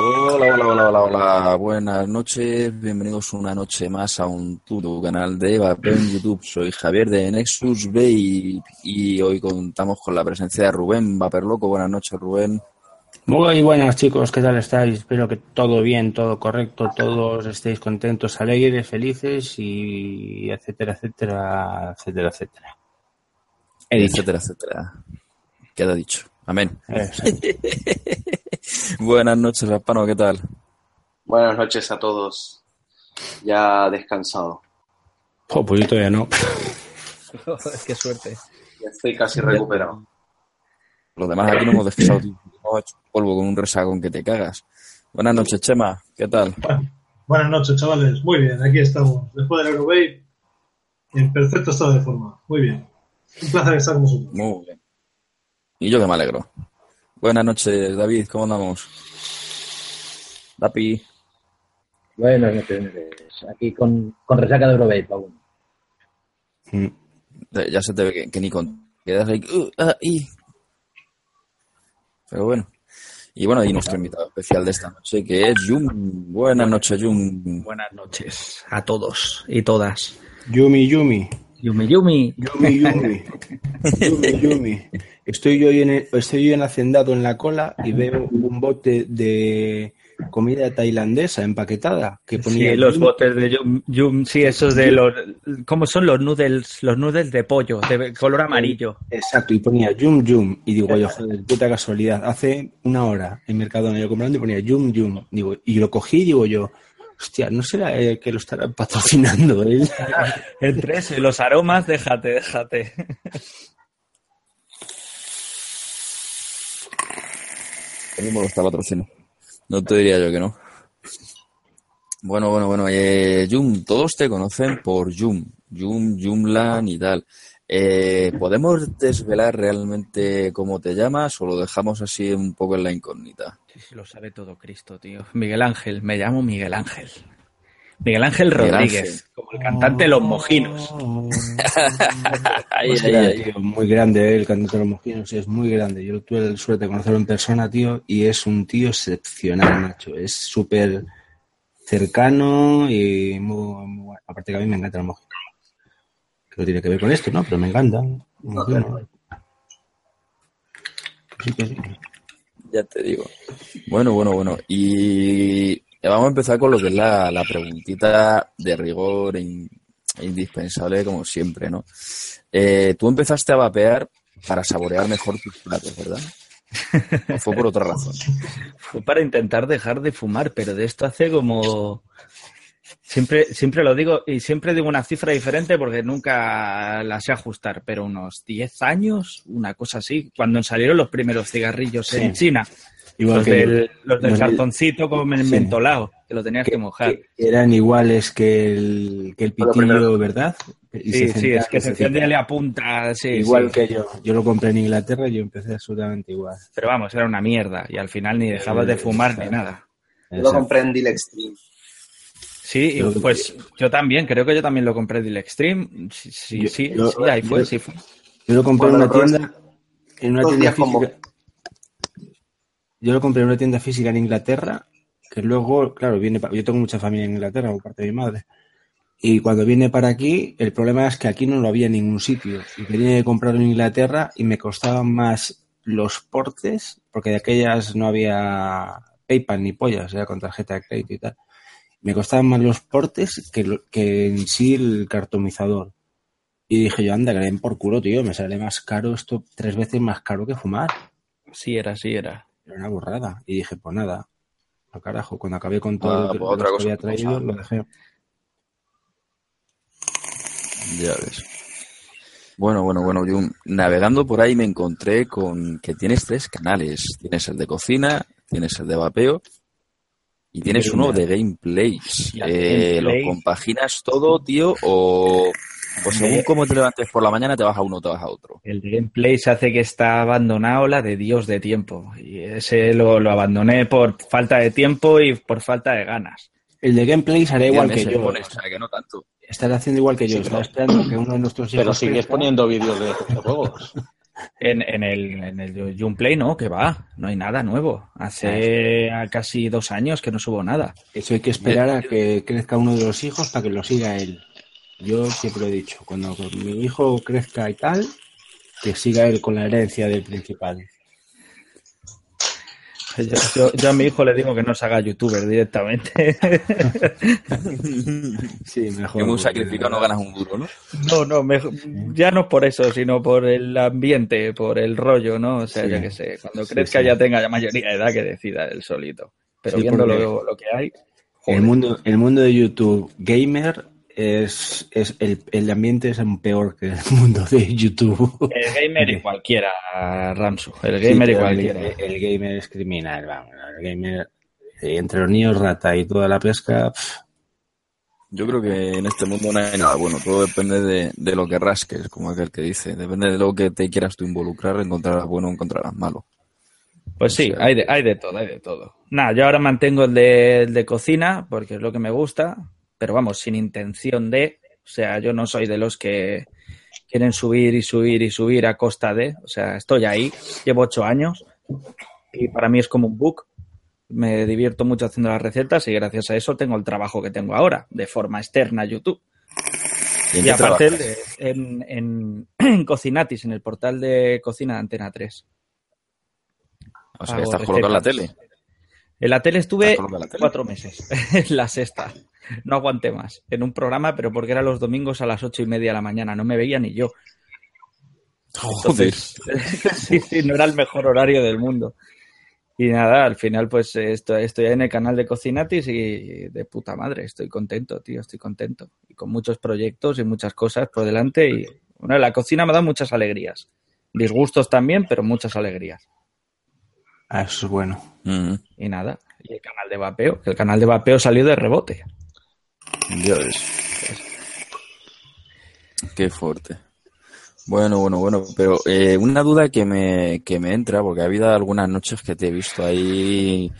Hola, hola, hola, hola, hola. Buenas noches. Bienvenidos una noche más a un tu canal de Vapeo en YouTube. Soy Javier de Nexus Bay y hoy contamos con la presencia de Rubén Vaperloco. Buenas noches, Rubén. Muy buenas chicos, ¿qué tal estáis? Espero que todo bien, todo correcto, todos estéis contentos, alegres, felices y etcétera, etcétera, etcétera, etcétera. He dicho. Etcétera, etcétera. Queda dicho. Amén. Buenas noches, Raspano, ¿qué tal? Buenas noches a todos. Ya descansado. Oh, pues yo todavía no. Qué suerte. Ya estoy casi recuperado. Los demás aquí no hemos descansado. Hemos hecho polvo con un resagón que te cagas. Buenas noches, Chema. ¿Qué tal? Buenas noches, chavales. Muy bien, aquí estamos. Después del Eurobay, en perfecto estado de forma. Muy bien. Un placer estar con vosotros. Muy bien. Y yo que me alegro. Buenas noches, David. ¿Cómo andamos? Dapi. Buenas noches. Aquí con, con resaca de Eurobay, aún. Ya se te ve que, que ni con... Quedas ahí... uh, ah, y. Pero bueno. Y bueno, y nuestro invitado especial de esta noche, que es Jum. Buenas noches, Jum. Buenas noches a todos y todas. Yumi, Yumi. Yumi Yumi. Yumi, Yumi. Yumi, Yumi. Estoy yo en, el- estoy yo en hacendado en la cola y veo un bote de comida tailandesa empaquetada que ponía Sí, los botes de Yum, Yum, sí, esos de los, ¿cómo son los noodles? Los noodles de pollo, de color amarillo. Exacto, y ponía Yum Yum. Y digo, yo, joder, puta casualidad. Hace una hora en Mercadona yo comprando y ponía Yum Yum. Digo, y lo cogí y digo yo, hostia, ¿no será eh, que lo estará patrocinando él? Entre eso y los aromas, déjate, déjate. A mí me gusta el patrocinio. No te diría yo que no. Bueno, bueno, bueno. Eh, Jum, todos te conocen por Jum. Jum, Jumlan y tal. Eh, ¿Podemos desvelar realmente cómo te llamas o lo dejamos así un poco en la incógnita? Sí, sí, lo sabe todo Cristo, tío. Miguel Ángel, me llamo Miguel Ángel. Miguel Ángel Miguel Rodríguez, Ángel. como el cantante de Los Mojinos. Ahí, Pues ahí, era, ahí. tío, muy grande eh, el cantante de los mojinos, es muy grande. Yo tuve la suerte de conocerlo en persona, tío, y es un tío excepcional, macho. Es súper cercano y muy, muy bueno. Aparte que a mí me encantan los mojinos. Que no tiene que ver con esto, ¿no? Pero me encantan. Sí sí. Ya te digo. Bueno, bueno, bueno. Y vamos a empezar con lo que es la, la preguntita de rigor e in- e indispensable, como siempre, ¿no? Eh, tú empezaste a vapear para saborear mejor tus platos, ¿verdad? ¿O fue por otra razón? Fue para intentar dejar de fumar, pero de esto hace como... Siempre, siempre lo digo y siempre digo una cifra diferente porque nunca la sé ajustar, pero unos 10 años, una cosa así, cuando salieron los primeros cigarrillos en. China. Igual los, que del, los cartoncito con el Sí. mentolado, que lo tenías que, mojar. Que eran iguales que el, que el pitillo, ¿verdad? Y Sí, se sí, es que se enciende y le apunta, sí, Igual sí. que yo. Yo lo compré en Inglaterra y yo empecé absolutamente igual. Pero vamos, era una mierda y al final ni dejabas de fumar ni nada. Yo lo compré en Deal Extreme. Sí, Yo- pues yo también, creo que yo también lo compré del Extreme. Sí, sí, Yo- sí, yo- sí, ahí fue, yo- sí fue. Yo lo compré en una tienda, en una tienda física. Yo lo compré en una tienda física en Inglaterra, que luego, claro, viene, yo tengo mucha familia en Inglaterra por parte de mi madre. Y cuando viene para aquí, el problema es que aquí no lo había en ningún sitio. Y tenía que comprarlo en Inglaterra y me costaban más los portes, porque de aquellas no había PayPal ni pollas, era con tarjeta de crédito y tal. Me costaban más los portes que, lo- que en sí el cartomizador. Y dije yo, anda, que le den por culo, tío, me sale más caro esto, tres veces más caro que fumar. Sí era, sí era. Era una burrada. Y dije, pues nada, al carajo, cuando acabé con todo Ah, lo que, pues lo otra que cosa había traído, lo dejé. Ya ves. Bueno, bueno, bueno, yo navegando por ahí me encontré con que tienes tres canales. Tienes el de cocina, tienes el de vapeo y tienes uno de gameplays. Eh, ¿Lo gameplay. compaginas todo, tío? O, o según cómo te levantes por la mañana te vas a uno o te vas a otro? El de gameplay se hace que está abandonado la de Dios de tiempo. Y ese lo, lo abandoné por falta de tiempo y por falta de ganas. El de gameplay hará igual que yo. pones, o sea, que no tanto. Estará haciendo igual que yo. Sí, pero- esperando que uno de nuestros hijos Pero sigues crezca. poniendo vídeos de, de juegos. En, en el, en el Junplay no, que va, no hay nada nuevo. Hace casi dos años que no subo nada. Eso hay que esperar a que crezca uno de los hijos para que lo siga él. Yo siempre he dicho, cuando mi hijo crezca y tal, que siga él con la herencia del principal. Yo, yo- yo a mi hijo le digo que no se haga youtuber directamente. Sí, mejor. Que muy sacrificado no ganas un duro, ¿no? No, no, mejor- ya no por eso, sino por el ambiente, por el rollo, ¿no? O sea, Sí. yo qué sé, cuando Sí, crezca sí. ya tenga ya mayoría de edad que decida él solito. Pero Sí, viendo lo, lo que hay, El mundo, el mundo de YouTube gamer es, es el, el ambiente es aún peor que el mundo de YouTube. el gamer y cualquiera, Ramsu, el Sí, gamer y cualquiera. El, el gamer es criminal, vamos. El gamer, eh, entre los niños rata y toda la pesca, Yo creo que en este mundo no hay nada bueno, todo depende de, de lo que rasques, como aquel que dice. Depende de lo que te quieras tú involucrar, encontrarás bueno o encontrarás malo. Pues sí, hay de, hay de todo, hay de todo. Nada, yo ahora mantengo el de, el de cocina porque es lo que me gusta, pero vamos, sin intención de, o sea, yo no soy de los que quieren subir y subir y subir a costa de, o sea, estoy ahí, llevo ocho años y para mí es como un book. Me divierto mucho haciendo las recetas y gracias a eso tengo el trabajo que tengo ahora, de forma externa a YouTube. ¿Y aparte de- en, en, en Cocinatis, en el portal de cocina de Antena 3. O sea, hago estás colocado en la tele. En la tele estuve cuatro meses, en la sexta. No aguanté más. En un programa, pero porque era los domingos a las ocho y media de la mañana. No me veía ni yo. Joder. sí, sí, no era el mejor horario del mundo. Y nada, al final pues estoy, estoy en el canal de Cocinatis y de puta madre, estoy contento, tío, estoy contento. Y con muchos proyectos y muchas cosas por delante y bueno, la cocina me da muchas alegrías. Disgustos también, pero muchas alegrías. ah, eso es bueno. Mm, Y nada, y el canal de vapeo, que el canal de vapeo salió de rebote. Ya ves. Qué fuerte. Bueno, bueno, bueno, pero eh, una duda que me, que me entra, porque ha habido algunas noches que te he visto ahí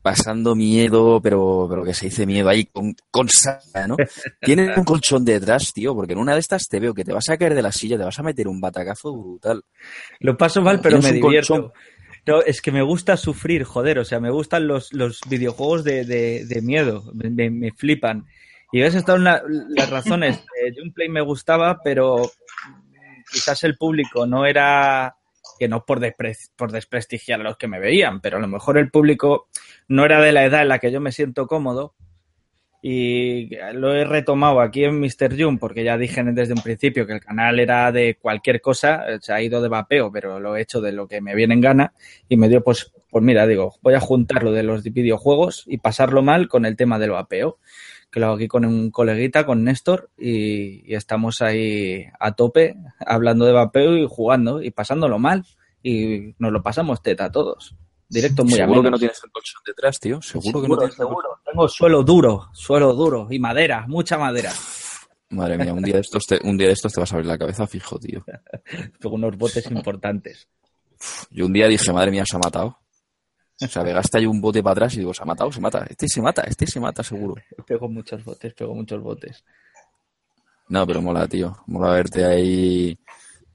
pasando miedo, pero, pero que se dice miedo ahí con, con saca, ¿no? Tienes un colchón detrás, tío, porque en una de estas te veo que te vas a caer de la silla, te vas a meter un batacazo brutal. Lo paso mal, pero me divierto. colchón. No, es que me gusta sufrir, joder, o sea, me gustan los, los videojuegos de, de, de miedo, me- me flipan. Y ves, están la- las razones. Eh, Gunplay me gustaba, pero quizás el público no era, que no por, por desprestigiar a los que me veían, pero a lo mejor el público no era de la edad en la que yo me siento cómodo. Y lo he retomado aquí en Mr. June porque ya dije desde un principio que el canal era de cualquier cosa, se ha ido de vapeo, pero lo he hecho de lo que me viene en gana y me dio pues, pues mira, digo, voy a juntar lo de los videojuegos y pasarlo mal con el tema del vapeo, que lo hago aquí con un coleguita, con Néstor, y, y estamos ahí a tope hablando de vapeo y jugando y pasándolo mal y nos lo pasamos teta a todos. Directo muy Seguro que no tienes el colchón detrás, tío. Seguro, que no Seguro, tienes el seguro. Tengo suelo duro, suelo duro y madera, mucha madera. Madre mía, un día de estos te, un día de estos te vas a abrir la cabeza fijo, tío. Tengo unos botes importantes. Yo un día dije, madre mía, se ha matado. O sea, pegaste ahí un bote para atrás y digo, se ha matado, se mata. Este se mata, este se mata seguro. Pego muchos botes, pego muchos botes. No, pero mola, tío. Mola verte ahí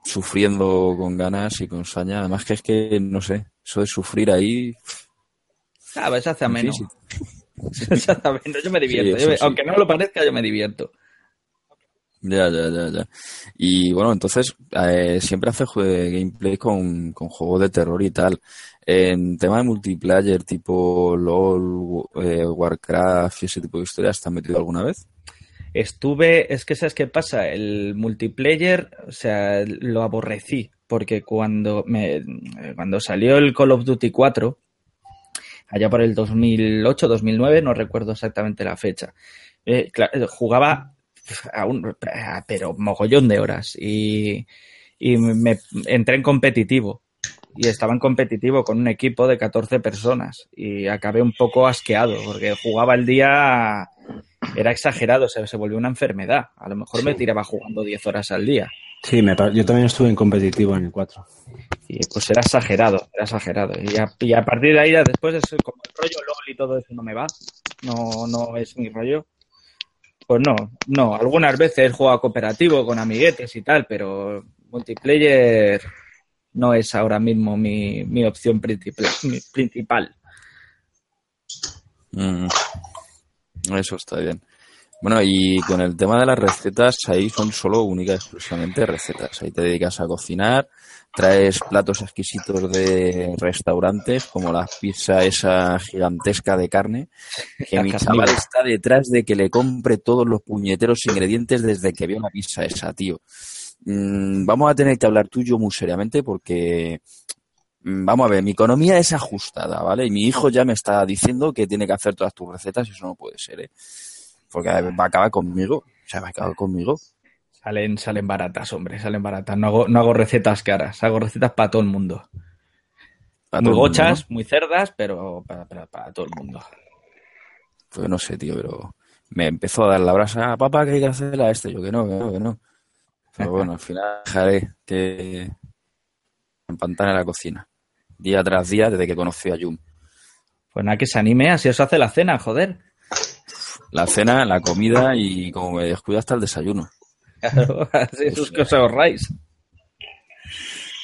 sufriendo con ganas y con saña. Además que es que, no sé, eso de sufrir ahí... Ah, pues se hace ameno. hace ameno. Yo me divierto. Sí, Yo me- sí. Aunque no lo parezca, yo me divierto. Ya, ya, ya, ya. Y bueno, entonces, eh, siempre haces jue- gameplay con, con juegos de terror y tal. En tema de multiplayer, tipo LOL, eh, Warcraft y ese tipo de historias, ¿te metido alguna vez? Estuve, es que sabes qué pasa, el multiplayer, o sea, lo aborrecí, porque cuando me, cuando salió el Call of Duty 4, allá por el 2008, 2009, no recuerdo exactamente la fecha, eh, jugaba pero mogollón de horas y, y me entré en competitivo y estaba en competitivo con un equipo de 14 personas y acabé un poco asqueado porque jugaba el día era exagerado, se, se volvió una enfermedad. A lo mejor me tiraba jugando 10 horas al día. Sí, me yo también estuve en competitivo en el 4. Y pues era exagerado, era exagerado. Y a, y a partir de ahí, después, es como el rollo LOL y todo eso no me va. No, no es mi rollo. Pues no, no. Algunas veces jugado cooperativo con amiguetes y tal, pero multiplayer no es ahora mismo mi, mi opción principal. Mm. Eso está bien. Bueno, y con el tema de las recetas, ahí son solo únicas y exclusivamente recetas. Ahí te dedicas a cocinar, traes platos exquisitos de restaurantes, como la pizza esa gigantesca de carne, que La mi chaval está detrás de que le compre todos los puñeteros ingredientes desde que vio la pizza esa, tío. Mm, vamos a tener que hablar tú y yo muy seriamente porque, mm, vamos a ver, mi economía es ajustada, ¿vale? Y mi hijo ya me está diciendo que tiene que hacer todas tus recetas y eso no puede ser, ¿eh? Porque va a acabar conmigo. O sea, va a acabar conmigo. Salen, salen baratas, hombre, salen baratas. No hago, no hago recetas caras, hago recetas para todo el mundo. Para muy mundo, gochas, ¿no? muy cerdas, pero para, para- para todo el mundo. Pues no sé, tío, pero me empezó a dar la brasa. Papá, que hay que hacerle a este. Yo que no, que no, que no. Pero bueno, al final dejaré que en pantalla la cocina. Día tras día desde que conocí a Jun. Pues nada, que se anime, así os hace la cena, joder. La cena, la comida y como me descuido hasta el desayuno. Claro, así es que os ahorráis.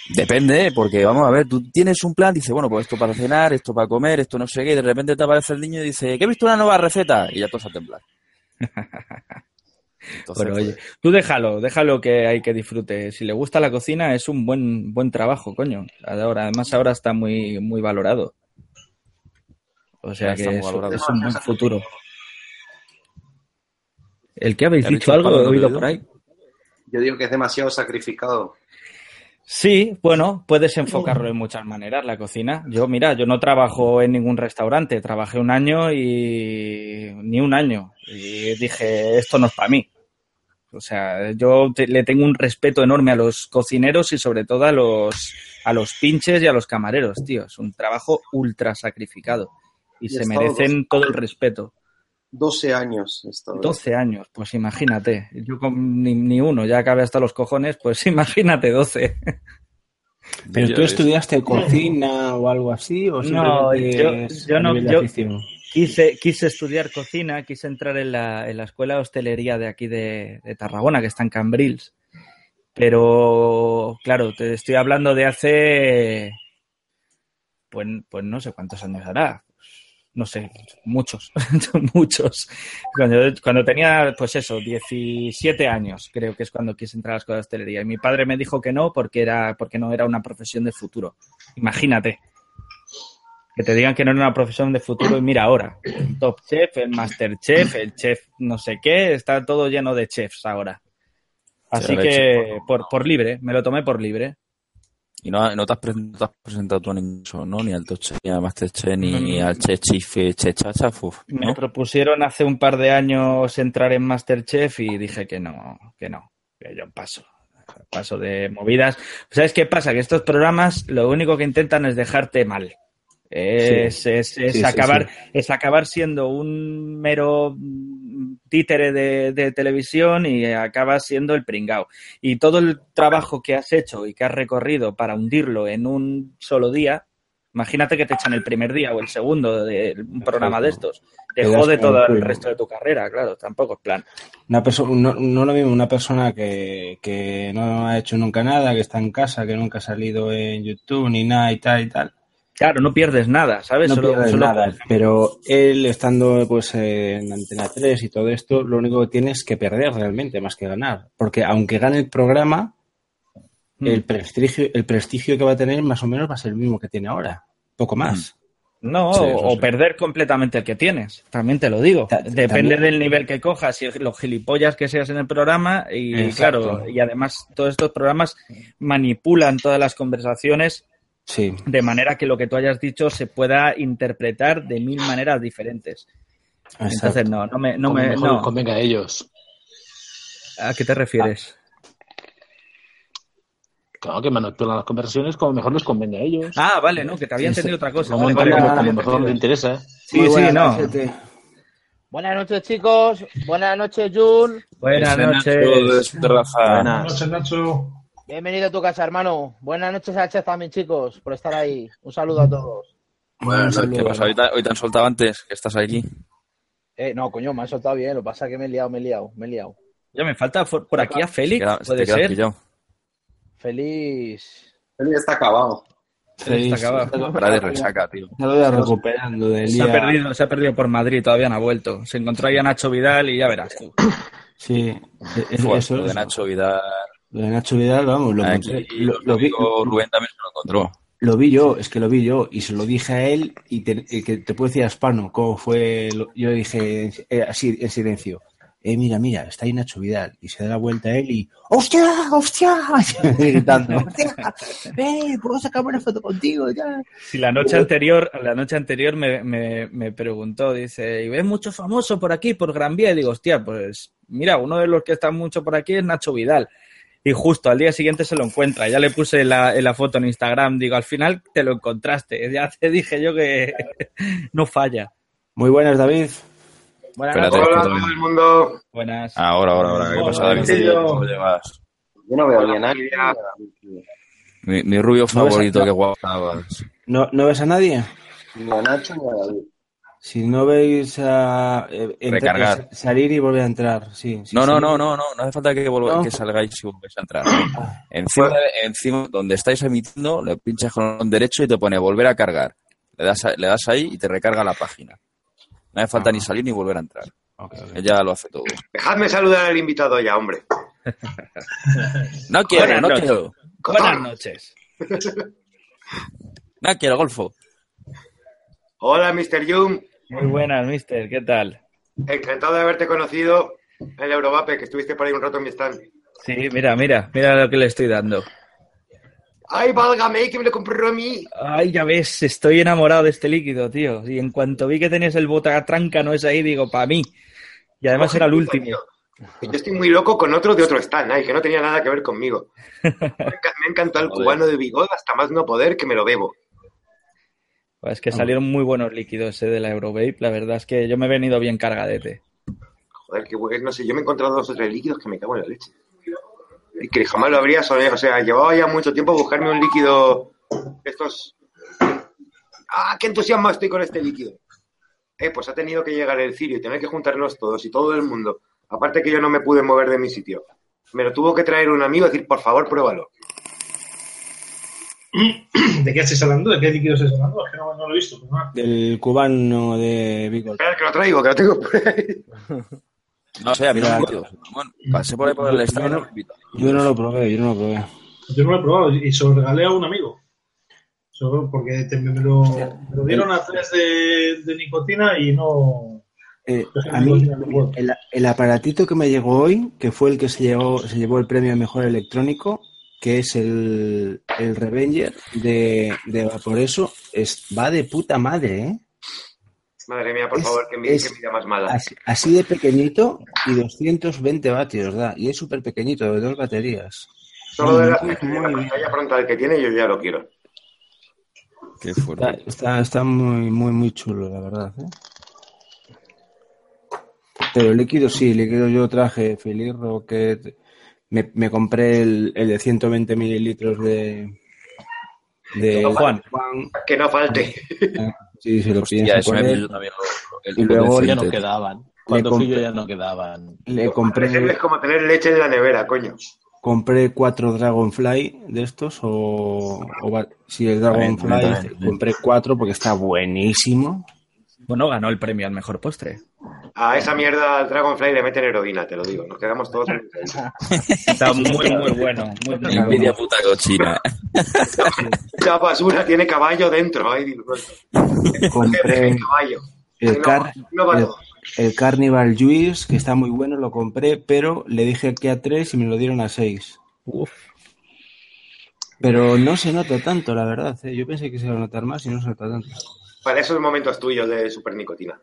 Depende, porque vamos a ver, tú tienes un plan, dices, bueno, pues esto para cenar, esto para comer, esto no sé qué, y de repente te aparece el niño y dice, que he visto una nueva receta, y ya todo a temblar. Entonces, Pero oye, pues, tú déjalo, déjalo que hay que disfrute. Si le gusta la cocina, es un buen, buen trabajo, coño. Ahora, además, ahora está muy, muy valorado. O sea que es, es un buen futuro. ¿El que habéis ¿Has dicho dicho algo? ¿He oído por ahí? Yo digo que es demasiado sacrificado. Sí, bueno, puedes enfocarlo de muchas maneras, la cocina. Yo, mira, yo no trabajo en ningún restaurante, trabajé un año y ni un año. Y dije, esto no es para mí. O sea, yo te- le tengo un respeto enorme a los cocineros y sobre todo a los, a los pinches y a los camareros, tío. Es un trabajo ultra sacrificado y Y se merecen todo el respeto. 12 años. he estado- 12 años, pues imagínate. Yo con ni, ni uno, ya acabé hasta los cojones, pues imagínate 12. ¿Pero ya tú estudiaste cocina o algo así? ¿O No, yo- yo no- yo-? Quise, quise estudiar cocina, quise entrar en la, en la escuela de hostelería de aquí de, de Tarragona, que está en Cambrils. Pero, claro, te estoy hablando de hace, pues, pues no sé cuántos años hará. No sé, muchos, muchos. Cuando, cuando tenía, pues eso, 17 años, creo que es cuando quise entrar a la escuela de hostelería. Y mi padre me dijo que no porque, era, porque no era una profesión de futuro. Imagínate. Que te digan que no era una profesión de futuro y mira ahora, el Top Chef, el Master Chef, el Chef no sé qué, está todo lleno de chefs ahora. Así Sí, que por, por libre, me lo tomé por libre. Y no, no te, has pre- no te has presentado tú a ningún ¿no? Ni al Toche, ni al Masterchef, ni al Che Chife, Che Chacha, Me propusieron hace un par de años entrar en Masterchef y dije que no, que no, que yo paso. Paso de movidas. ¿Sabes qué pasa? Que estos programas lo único que intentan es dejarte mal. Es, es- es Sí, sí, acabar, es acabar siendo un mero títere de, de televisión y acabas siendo el pringao. Y todo el trabajo que has hecho y que has recorrido para hundirlo en un solo día, imagínate que te echan el primer día o el segundo de un programa de estos. Te jode todo el resto de tu carrera, claro, tampoco es plan. Una persona, no, no lo mismo una persona que, que no ha hecho nunca nada, que está en casa, que nunca ha salido en YouTube ni nada y tal y tal. Claro, no pierdes nada, ¿sabes? No Solo- pierdes solo- nada, pero él estando pues en Antena 3 y todo esto, lo único que tiene es que perder realmente, más que ganar. Porque aunque gane el programa, Mm. el prestigio, el prestigio que va a tener más o menos va a ser el mismo que tiene ahora. Poco más. No, Sí, o- perder completamente el que tienes. También te lo digo. Ta- Depende también- del nivel que cojas y los gilipollas que seas en el programa. Y Exacto. claro, y además todos estos programas manipulan todas las conversaciones Sí. de manera que lo que tú hayas dicho se pueda interpretar de mil maneras diferentes. exacto. Entonces, no, no me, no Como me, mejor no. convenga a ellos. ¿A qué te refieres? Claro, que manipulan las conversaciones como mejor les convenga a ellos. Ah, vale, no, que te había Sí, sí. entendido otra cosa. como, Vale, como- vale, como vale, mejor les interesa. Sí, Muy sí, no. Buenas noches, chicos. Buenas noches, Jun. Buenas noches. Nacho. Buenas noches, Nacho. Bienvenido a tu casa, hermano. Buenas noches chef también, chicos, por estar ahí. Un saludo a todos. Buenas noches. ¿Qué pasa? Hoy te, hoy te han soltado antes, que estás aquí. Eh, no, coño, me han soltado bien. Lo que pasa es que me he liado, me he liado, me he liado. Ya me falta por por aquí a Félix, queda- puede ser. Él ya está acabado. Sí, Está acabado. Para de resaca, tío. se lo voy recuperando del Se ha, perdido, se ha perdido por Madrid, todavía no ha vuelto. Se encontró ahí a Nacho Vidal y ya verás tú. Sí, es- Fue, eso lo de Nacho Vidal. Lo de Nacho Vidal, vamos, lo, Aquí, encontré- lo, vi, Rubén también se lo encontró. lo vi yo, es que lo vi yo y se lo dije a él y te, y que te puedo decir a Spano cómo fue, lo- yo dije eh, así en silencio, eh, mira, mira, está ahí Nacho Vidal y se da la vuelta a él y ¡hostia, hostia! gritando, ¡hostia! ¡eh, puedo sacarme una foto contigo! Ya. Si la noche anterior, la noche anterior me, me, me preguntó, dice, ¿y ves mucho famoso por aquí, por Gran Vía? Y digo, hostia, pues mira, uno de los que está mucho por aquí es Nacho Vidal. Y justo al día siguiente se lo encuentra. Ya le puse la, la foto en Instagram. Digo, al final te lo encontraste. Ya te dije yo que no falla. Muy buenas, David. Buenas Espérate. noches. Hola a todo el mundo. Buenas. Ahora, ahora, ahora. ¿Qué Hola, pasa, David? Davidillo. ¿Cómo llevas? Yo no veo Hola, ni a nadie. Mi, mi rubio No a- favorito, no. qué guapo. ¿No, ¿No ves a nadie? Ni a Nacho ni a David. Si no veis a eh, Recargar. salir y volver a entrar, sí. sí, No, no, no, no, no, no hace falta que, volva- No. que salgáis y volváis a entrar. Encima, de- encima, donde estáis emitiendo, le pinchas con el derecho y te pone volver a cargar. Le das, a- le das ahí y te recarga la página. No hace falta Ah. ni salir ni volver a entrar. Ok, ok. Ella lo hace todo. Dejadme saludar al invitado ya, hombre. No quiero, Buenas no noches. quiero. Buenas noches. No quiero, golfo. Hola, Mr. Jung. Muy buenas, mister. ¿Qué tal? Encantado de haberte conocido en el Eurovape, que estuviste por ahí un rato en mi stand. Sí, mira, mira, mira lo que le estoy dando. ¡Ay, válgame, que me lo compró a mí! Ay, ya ves, estoy enamorado de este líquido, tío. Y en cuanto vi que tenías el botagátranca no es ahí, digo, para mí. Y además era el último. Yo estoy muy loco con otro de otro stand, ay, que no tenía nada que ver conmigo. Me enca- me encantó el cubano de Bigod hasta más no poder que me lo bebo. Pues es que salieron muy buenos líquidos eh, de la Eurovape. La verdad es que yo me he venido bien cargadete. Joder, que bueno, no sé, yo me he encontrado dos o tres líquidos que me cago en la leche. Y que jamás lo habría soñado, o sea, llevaba ya mucho tiempo buscarme un líquido de estos... ¡Ah, qué entusiasmado estoy con este líquido! Eh, pues ha tenido que llegar el cirio y tener que juntarnos todos y todo el mundo. Aparte que yo no me pude mover de mi sitio. Me lo tuvo que traer un amigo y decir, por favor, pruébalo. ¿De qué estáis hablando? ¿De qué líquido estáis hablando? Es que no, no lo he visto. pero nada. Del cubano de Vigo. Espera, que lo traigo, que lo tengo por ahí. No sé, a mí no me. Bueno, pasé por ahí por el yo stand y no-. Yo no lo probé, yo no lo probé. Yo no lo he probado y se lo regalé a un amigo. Solo porque te- me, lo, me lo dieron a tres de, de nicotina y no. Eh, Yo a mí, el, el aparatito que me llegó hoy, que fue el que se llevó, se llevó el premio a mejor electrónico, que es el, el Revenger de, de Vaporeso, es, va de puta madre, ¿eh? Madre mía, por Es- favor, que mi es- que más mala. Así, así de pequeñito y 220 vatios da. Y es súper pequeñito, de dos baterías. Solo de la, Muy, de muy la pantalla frontal que tiene, yo ya lo quiero. Qué Está, fuerte. está, está muy, muy, muy chulo, la verdad. ¿eh? Pero líquido sí, líquido yo traje Philip Rocket. Me, me compré el, el de 120 mililitros de. de Juan. Que no falte. Sí, se lo Hostia, pienso. eso me él. pilló también lo- el Y luego. Ya no quedaban. Cuando fui yo compré- ya no quedaban. Le Es compré, como tener leche en la nevera, coño. compré cuatro Dragonfly de estos. O, sí, el Dragonfly. Compré cuatro porque está buenísimo. Bueno, ganó el premio al mejor postre. A esa mierda al Dragonfly le meten heroína, te lo digo. Nos quedamos todos en Está muy, muy bueno. Muy, muy bueno. Envidia puta cochina. La basura tiene caballo dentro. Ay, mío. Compré El caballo. el, No, car, no el, el Carnival Juice, que está muy bueno, lo compré, pero le dije que a 3 y me lo dieron a 6. Uf. Pero no se nota tanto, la verdad. ¿eh? Yo pensé que se iba a notar más y no se nota tanto. Para esos momentos tuyos de super nicotina.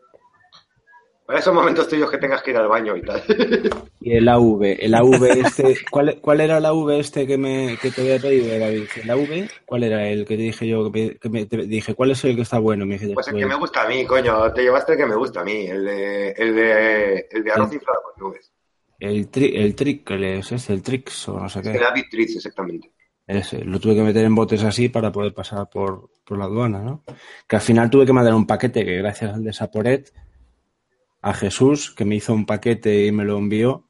Para esos momentos tuyos que tengas que ir al baño y tal. Y el AV, el AV este, ¿cuál, cuál era el AV este que, me, que te había pedido, David? ¿El AV? ¿Cuál era el que te dije yo? Que, me- te dije, ¿cuál es el que está bueno? Me dijiste, Pues el que pues, me gusta a mí, coño. Te llevaste el que me gusta a mí. El de, el de, el de arroz inflado con nubes. el, tri, el Trickles, es el Trix o no sé El qué. David Tritz, exactamente. Ese, lo tuve que meter en botes así para poder pasar por, por la aduana, ¿no? Que al final tuve que mandar un paquete que gracias al de Saporet a Jesús, que me hizo un paquete y me lo envió,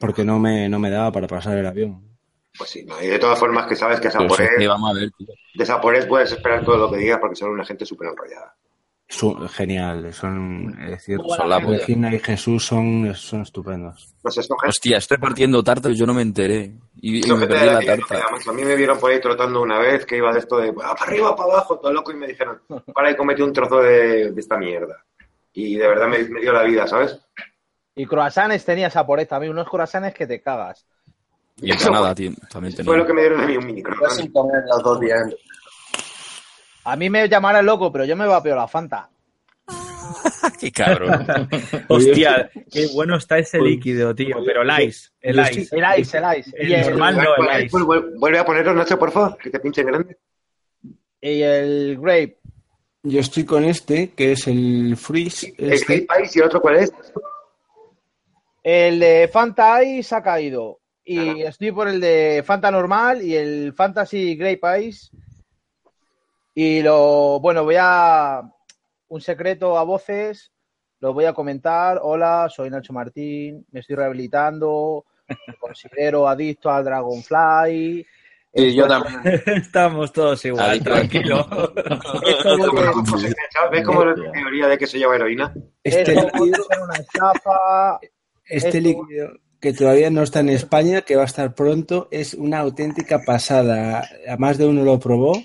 porque no me, no me daba para pasar el avión. Pues sí, no, y de todas formas que sabes que Saporet, vamos a ver, tío. de Saporet puedes esperar todo lo que diga porque son una gente súper enrollada. Son genial, son, es decir, Son la. Regina y Jesús son, son estupendos. Gente Hostia, estoy partiendo tarta y yo no me enteré. Y, y me perdí la tarta. A mí me vieron por ahí trotando una vez que iba de esto de "Ah, para arriba, para abajo, todo loco, y me dijeron, para y comete un trozo de, de esta mierda. Y de verdad me, me dio la vida, ¿sabes? Y croissants tenías a por también unos croissants que te cagas. Y empanada, tío, también Eso fue lo tenía. que me dieron a mí un mini croissant. sin comer los dos días. A mí me llamarán loco, pero yo me vapeo la Fanta. Qué cabrón. Hostia, qué bueno está ese líquido, tío. Pero el ice, el ice. El ice, el ice. El normal. no, el ice. Vuelve a ponerlo, Nacho, por favor, que te pinche grande. y el grape. Yo estoy con este, que es el Freeze. El Este, Great Ice y el otro, ¿cuál es? El de Fanta Ice ha caído. Y estoy por el de Fanta normal y el Fantasy Grape Ice. Y lo, bueno, voy a. Un secreto a voces. Lo voy a comentar. Hola, soy Nacho Martín. Me estoy rehabilitando. Me considero adicto al Dragonfly. Y yo también. Estamos todos igual, tranquilo. ¿Ves cómo es la teoría de que se lleva heroína? este líquido, una estafa. este líquido que todavía no está en España, que va a estar pronto, es una auténtica pasada. A más de uno lo probó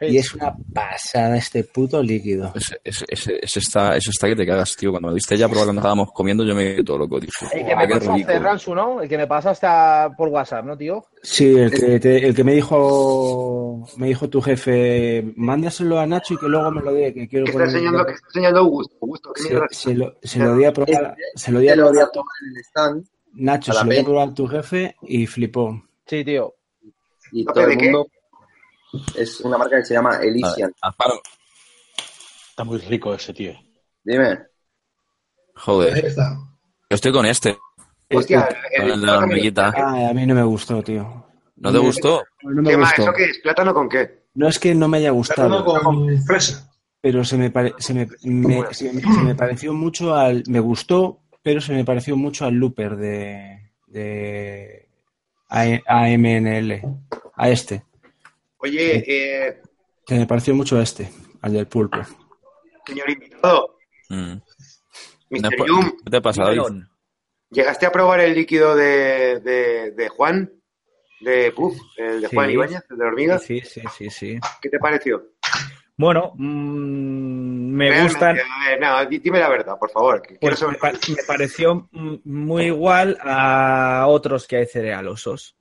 y es una pasada este puto líquido. Ese, ese, ese, ese está, eso está que te cagas, tío. Cuando me viste ya probar cuando estábamos comiendo, yo me quedé todo loco, dije. El que "Joder, me pasaste, rico". Ransu, ¿no? El que me pasaste a- por WhatsApp, ¿no, tío? Sí, el que, te- el que me dijo me dijo tu jefe, mándaselo a Nacho y que luego me lo dé, que quiero ¿Qué está enseñando, qué está enseñando Augusto? Augusto, ¿qué se, lo, se lo di a probar, se lo di a lo voy a probar tomar en el stand Nacho, se lo di a probar a tu jefe y flipó. Sí, tío. y ¿No, todo el mundo. Es una marca que se llama Elysian. Está muy rico ese, tío. Dime. Joder, está. yo estoy con este. Hostia, Con el de la hormiguita. Ay, a mí no me gustó, tío. ¿No te gustó? No me ¿Qué más? gustó. ¿Eso qué es? ¿Plátano con qué? No es que no me haya Plátano gustado, con fresa. pero se me, pare- se, me, me- se, me- se me pareció mucho al... Me gustó, pero se me pareció mucho al Looper de, de A- AMNL, a este. Oye, eh, me pareció mucho a este, al del pulpo. señor invitado, Mm. ¿Qué te pasa, David? Melón. ¿llegaste a probar el líquido de, de, de Juan? De Puff, el de Sí. Juan Ibáñez, el de la hormiga. Sí, sí, sí, sí. ¿Qué te pareció? Bueno, mm, me Realmente, gustan. a ver, no, di- dime la verdad, por favor. Pues me, pa- me pareció mm, muy igual a otros que hay cerealosos.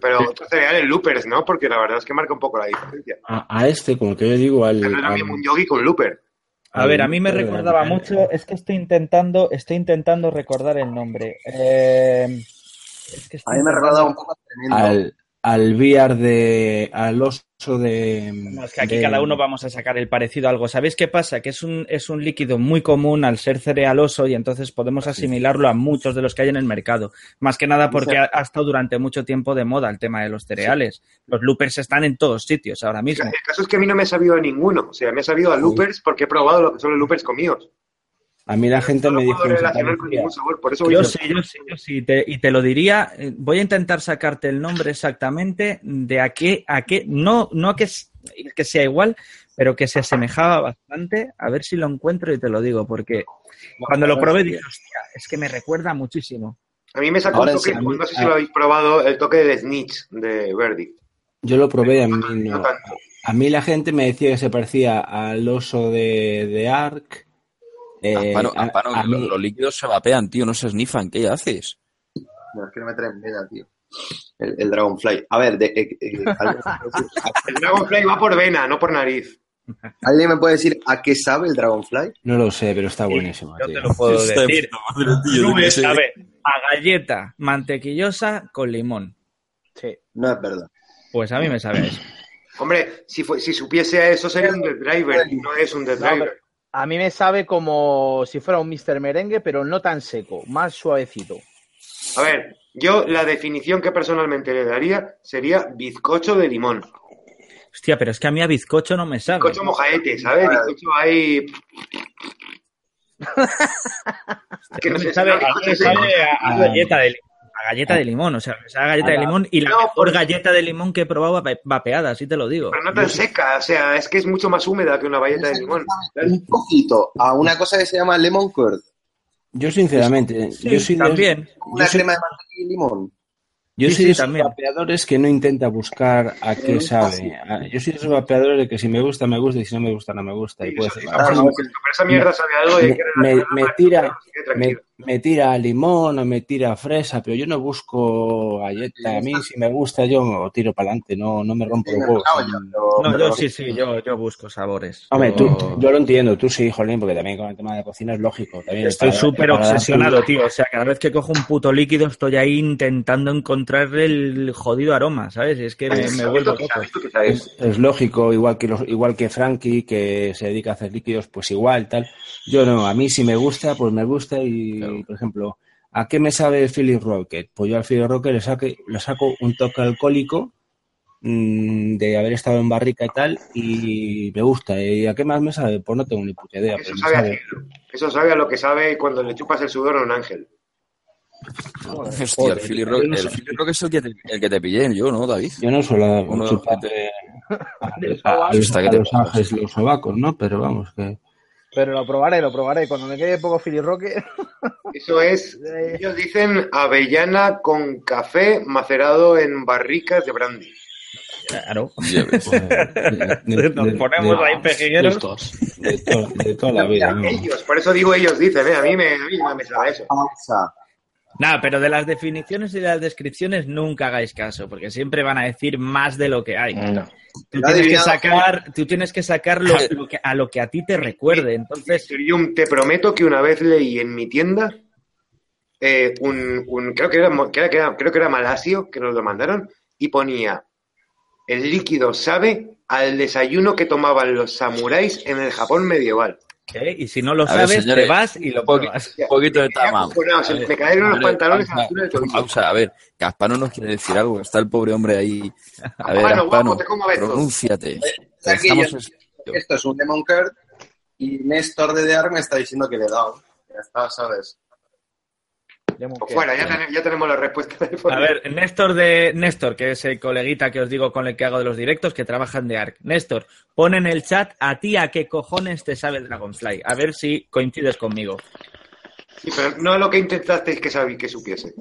Pero otros cereales loopers, ¿no? Porque la verdad es que marca un poco la diferencia. A, a este, como que yo digo, al... Es lo al- mismo un yogi con looper. A ver, a mí me recordaba mucho, es que estoy intentando, estoy intentando recordar el nombre. Eh, es que A mí me recordaba un poco tremendo. al, al VR de... al oso de... No, es que aquí de- cada uno vamos a sacar el parecido a algo. ¿Sabéis qué pasa? Que es un, es un líquido muy común al ser cerealoso y entonces podemos asimilarlo a muchos de los que hay en el mercado. Más que nada porque ha, ha estado durante mucho tiempo de moda el tema de los cereales. Los loopers están en todos sitios ahora mismo. El caso es que a mí no me he sabido a ninguno. O sea, me he sabido a loopers porque he probado lo que son los loopers comidos. A mí la gente no me dijo... sabor. Por eso Yo a- sí, yo sí, yo sí. Te- y te lo diría, eh, voy a intentar sacarte el nombre exactamente de a qué, a qué, no, no que, es- que sea igual, pero que se asemejaba bastante. A ver si lo encuentro y te lo digo, porque cuando lo probé dije, hostia, es que me recuerda muchísimo. A mí me sacó Ahora un toque, sí, a mí- no sé si a- lo habéis probado, el toque de Snitch de Verdict. Yo lo probé, a mí No no. tanto. A mí la gente me decía que se parecía al oso de, de Ark. Eh, a- a los, mí- los líquidos se vapean, tío, no se snifan. ¿Qué haces? No, es que no me traen vena, tío. El, el Dragonfly. A ver, de, eh, eh, ¿alguien, El Dragonfly va por vena, no por nariz. ¿alguien me puede decir a qué sabe el Dragonfly? No lo sé, pero está buenísimo, Yo tío. te lo puedo Está decir. es- se- A ver, a galleta mantequillosa con limón. Sí. No es verdad. Pues a mí me sabe eso. Hombre, si, fue, si supiese a eso sería un Death Driver y no es un Death No, Driver. A mí me sabe como si fuera un Mr. Merengue, pero no tan seco, más suavecito. A ver, yo la definición que personalmente le daría sería bizcocho de limón. Hostia, pero es que a mí a bizcocho no me sabe. Bizcocho mojaete, ¿sabes? Bizcocho ahí... que no me sabe, a a, a galleta de limón. A galleta de limón, o sea, me sabe a galleta de limón y la no, mejor pues- galleta de limón que he probado vape- vapeada, así te lo digo. Pero no tan seca, o sea, es que es mucho más húmeda que una valleta de limón. Un poquito a una cosa que se llama lemon curd. Yo, sinceramente, Sí, yo soy de- también. Una Yo soy- crema de mantequilla y limón. Yo Sí, soy sí, de esos también. vapeadores que no intenta buscar a qué sabe. A- Yo soy de esos vapeadores de que si me gusta, me gusta y si no me gusta, no me gusta. Y puede ser- pero esa mierda sabe algo de me, que me- me tira, me, tranquilo. Me tira limón o me tira fresa, pero yo no busco galleta. A mí, si me gusta, yo tiro para adelante, no, no me rompo los huevos. No, yo sí, sí, yo, yo busco sabores. Hombre, Yo- tú, yo lo entiendo, tú sí, jolín, porque también con el tema de cocina es lógico. También Estoy súper obsesionado, tío. O sea, cada vez que cojo un puto líquido estoy ahí intentando encontrar el jodido aroma, ¿sabes? Y es que me, me vuelvo loco. Es, es lógico, igual que los, igual que Frankie, que se dedica a hacer líquidos, pues igual, tal. Yo no, a mí si me gusta, pues me gusta y, por ejemplo, ¿a qué me sabe el Philly Rocket? Pues yo al Philly Rocket le, saque, le saco un toque alcohólico mm, de haber estado en barrica y tal, y me gusta. ¿Y a qué más me sabe? Pues no tengo ni puta idea. Eso sabe, a. Eso sabe a lo que sabe cuando le chupas el sudor a un ángel. Hostia, el Philly Rock, el Philly Rock es el que, te, el que te pillé yo, ¿no, David? Yo no suelo chupar te- a, a los, a te los ángeles los sobacos, ¿no? Pero vamos, que... Pero lo probaré, lo probaré. Cuando me quede poco filirroque. Eso es, ellos dicen avellana con café macerado en barricas de brandy. Claro. Ya ves. de- Nos ponemos de- ahí pejigueros. De, to- de toda la vida. ¿no? Ellos, por eso digo ellos dicen, ¿eh? a mí me, a mí me sabe eso. Nada, pero de las definiciones y de las descripciones nunca hagáis caso, porque siempre van a decir más de lo que hay. No. Tú tienes que sacar, tú tienes que sacar lo, lo que, a lo que a ti te recuerde. Entonces, Yo te prometo que una vez leí en mi tienda eh, un, un- creo que era, mo- que era- que era- creo que era Malasio que nos lo mandaron y ponía el líquido sabe al desayuno que tomaban los samuráis en el Japón medieval. ¿Eh? y si no lo A ver, sabes, señores, te vas y lo pruebas. un poquito de Me quedé tama. acojonado, se A ver, me cayeron los pantalones a la pausa, altura del pausa, a ver, Caspano nos quiere decir algo. Está el pobre hombre ahí. A ver, Caspano, Caspano, guapo, te como besos. pronúnciate. Estamos- yo- Esto es un lemon curd y Néstor de Dear me está diciendo que le he dado. Ya está, ¿sabes? Pues fuera, ya, ten- ya tenemos la respuesta. A ver, Néstor de Néstor, que es el coleguita que os digo con el que hago de los directos, que trabajan de ARC. Néstor, pon en el chat a ti a qué cojones te sabe el Dragonfly. A ver si coincides conmigo. Sí, pero no lo que intentasteis que sabí que supiese.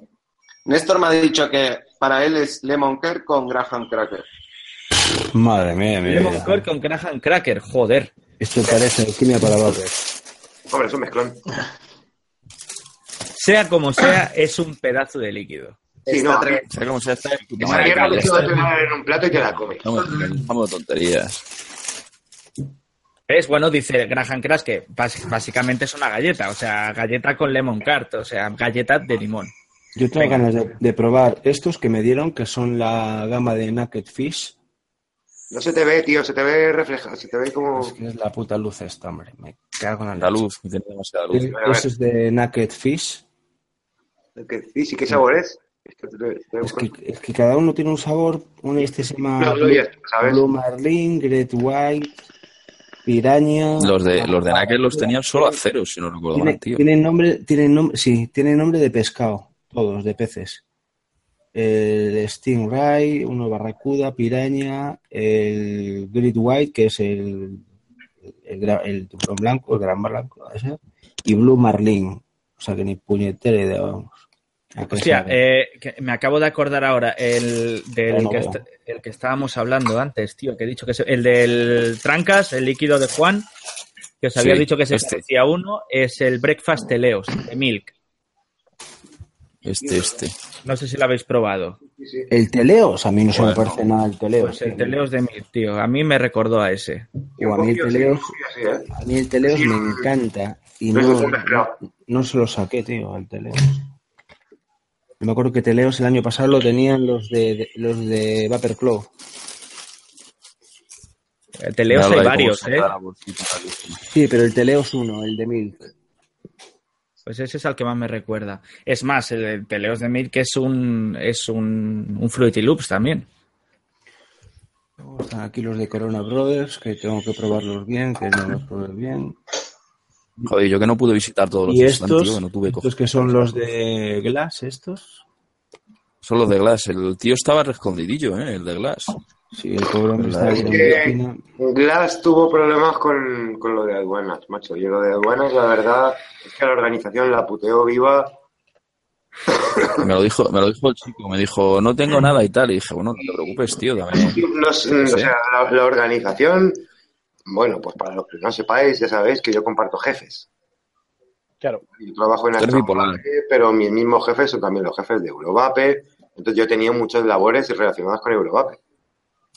Néstor me ha dicho que para él es lemon curd con Graham Cracker. Madre mía, mira. Lemon Core con Graham Cracker, joder. Esto parece alquimia para vapor. Hombre, es un mezclón. Sea como sea, es un pedazo de líquido. Sí, Está no, tre- ¿Sabes cómo se hace? esa mierda que tener en un plato y te la comes. Estamos, estamos tonterías. Es bueno, dice Graham Crash que básicamente es una galleta, o sea, galleta con lemon cart, o sea, galleta de limón. Yo tengo ganas de, de probar estos que me dieron, que son la gama de Naked Fish. No se te ve, tío, se te ve reflejado, se te ve como... Es que es la puta luz esta, hombre. Me cago en la La luz, demasiada luz. Ese es de Naked Fish. Que- Sí, sí, ¿qué sabor es? Es que, es que cada uno tiene un sabor. Uno este se llama. Blue Marlin, Great White, Piraña. Los de, los de Naked los tenían solo a cero, si no recuerdo Tiene- mal, tío. tienen nombre, tienen nombre, sí, tienen nombre de pescado, todos, de peces. El Stingray, uno Barracuda, Piraña, el Great White, que es el, el, el tiburón blanco, el gran blanco, ese, y Blue Marlin. O sea que ni puñetera idea, vamos. ¿A qué Hostia, eh, que me acabo de acordar ahora el del Bueno, que, bueno. est- el que estábamos hablando antes, tío, que he dicho que el del Trancas, el líquido de Juan, que os había Sí, dicho que se este. parecía uno, es el Breakfast Teleos, de Milk. Este, este. No sé si lo habéis probado. El Teleos, a mí no se me parece nada el Teleos. Pues el Teleos de Milk, tío. A mí me recordó a ese. O a mí el Teleos, ¿eh? a mí el Teleos me encanta y no no se lo saqué, tío, al Teleos. Yo me acuerdo que Teleos el año pasado lo tenían los de, de- los de Vapor Claw. El Teleos Míralo hay varios, ¿eh? Sí, pero el Teleos 1, el de Milk. Pues ese es al que más me recuerda. Es más, el, el Teleos de Milk es un, es un, un Fruity Loops también. Están aquí los de Corona Brothers, que tengo que probarlos bien, que no los probé bien. Joder, yo que no pude visitar todos los Y estos, tío, que no tuve estos que son los de Glass, estos. Son los de Glass. El tío estaba escondidillo, ¿eh? El de Glass. Sí, el pobre hombre está Es en que-. Glass tuvo problemas con, con lo de aduanas, macho. Y lo de aduanas, la verdad, es que la organización la puteó viva. Me lo dijo, me lo dijo el chico. Me dijo, no tengo nada y tal. Y dije, bueno, no te preocupes, tío. Dame. No sé, o sea, la, la organización, bueno, pues para los que no sepáis, ya sabéis que yo comparto jefes. Claro. Yo trabajo en. Astrovape, pero mis mismos jefes son también los jefes de Eurovape. Entonces yo he tenido muchas labores relacionadas con Eurovape.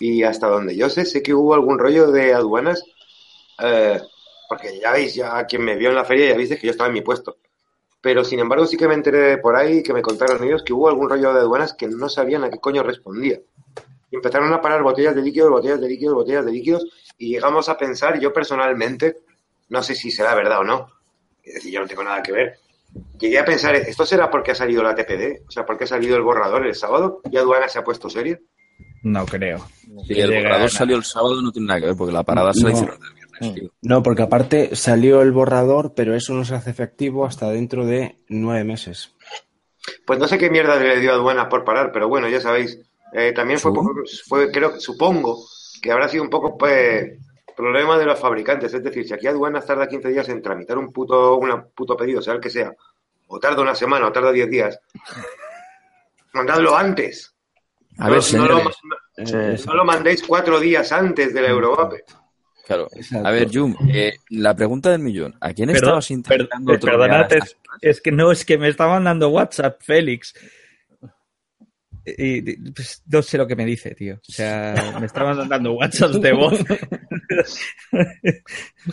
Y hasta donde yo sé, sé que hubo algún rollo de aduanas, eh, porque ya veis, ya quien me vio en la feria ya viste que yo estaba en mi puesto. Pero sin embargo sí que me enteré por ahí, que me contaron ellos, que hubo algún rollo de aduanas que no sabían a qué coño respondía. Y empezaron a parar botellas de líquidos, botellas de líquidos, botellas de líquidos, y llegamos a pensar, yo personalmente, no sé si será verdad o no, es decir, yo no tengo nada que ver, llegué a pensar, ¿esto será porque ha salido la TPD? O sea, porque ha salido el borrador el sábado y aduana se ha puesto seria. No creo. Si Que el borrador salió el sábado, no tiene nada que ver, porque la parada se la No. hicieron el viernes, tío. No, porque aparte salió el borrador, pero eso no se hace efectivo hasta dentro de nueve meses. Pues no sé qué mierda le dio a aduanas por parar, pero bueno, ya sabéis. Eh, también fue, ¿Sí? fue, creo, supongo que habrá sido un poco pues, problema de los fabricantes. Es decir, si aquí aduanas tarda 15 días en tramitar un puto, una puto pedido, sea el que sea, o tarda una semana o tarda 10 días, mandadlo antes. A No- ver, no, lo, señores. Eh, no lo mandéis cuatro días antes de la Eurovape. Claro. Exacto. A ver, Jum, eh, la pregunta del millón. ¿A quién Perdón, estabas intentando per- perdonad, es, es que no, es que me está mandando WhatsApp, Félix. Y, y, pues, no sé lo que me dice, tío. O sea, me está mandando WhatsApp de voz.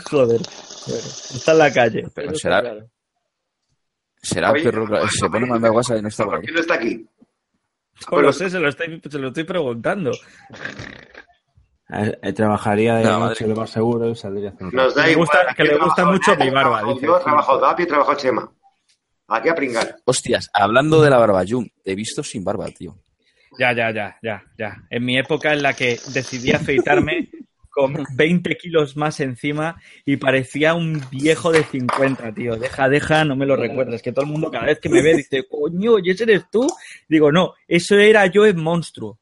Joder. Bueno, está en la calle. pero será- claro. Será Oye, perro. Se pone mandar WhatsApp y no está por ¿Por aquí. no está aquí? No lo sé, se lo estoy, se lo estoy preguntando. eh, eh, trabajaría de No, noche lo más seguro y saldría Nos da Que le igual. gusta- que le gusta trabajado mucho mi barba, dice. Yo he trabajado Dapi, he trabajado Chema. Aquí a pringar. Hostias, hablando de la barba, Jum, te he visto sin barba, tío. Ya, ya, ya, ya, ya. En mi época en la que decidí afeitarme con 20 kilos más encima y parecía un viejo de 50, tío. Deja, deja, no me lo recuerdes. Que todo el mundo cada vez que me ve dice, coño, ¿y ese eres tú? Digo, no, eso era yo en monstruo.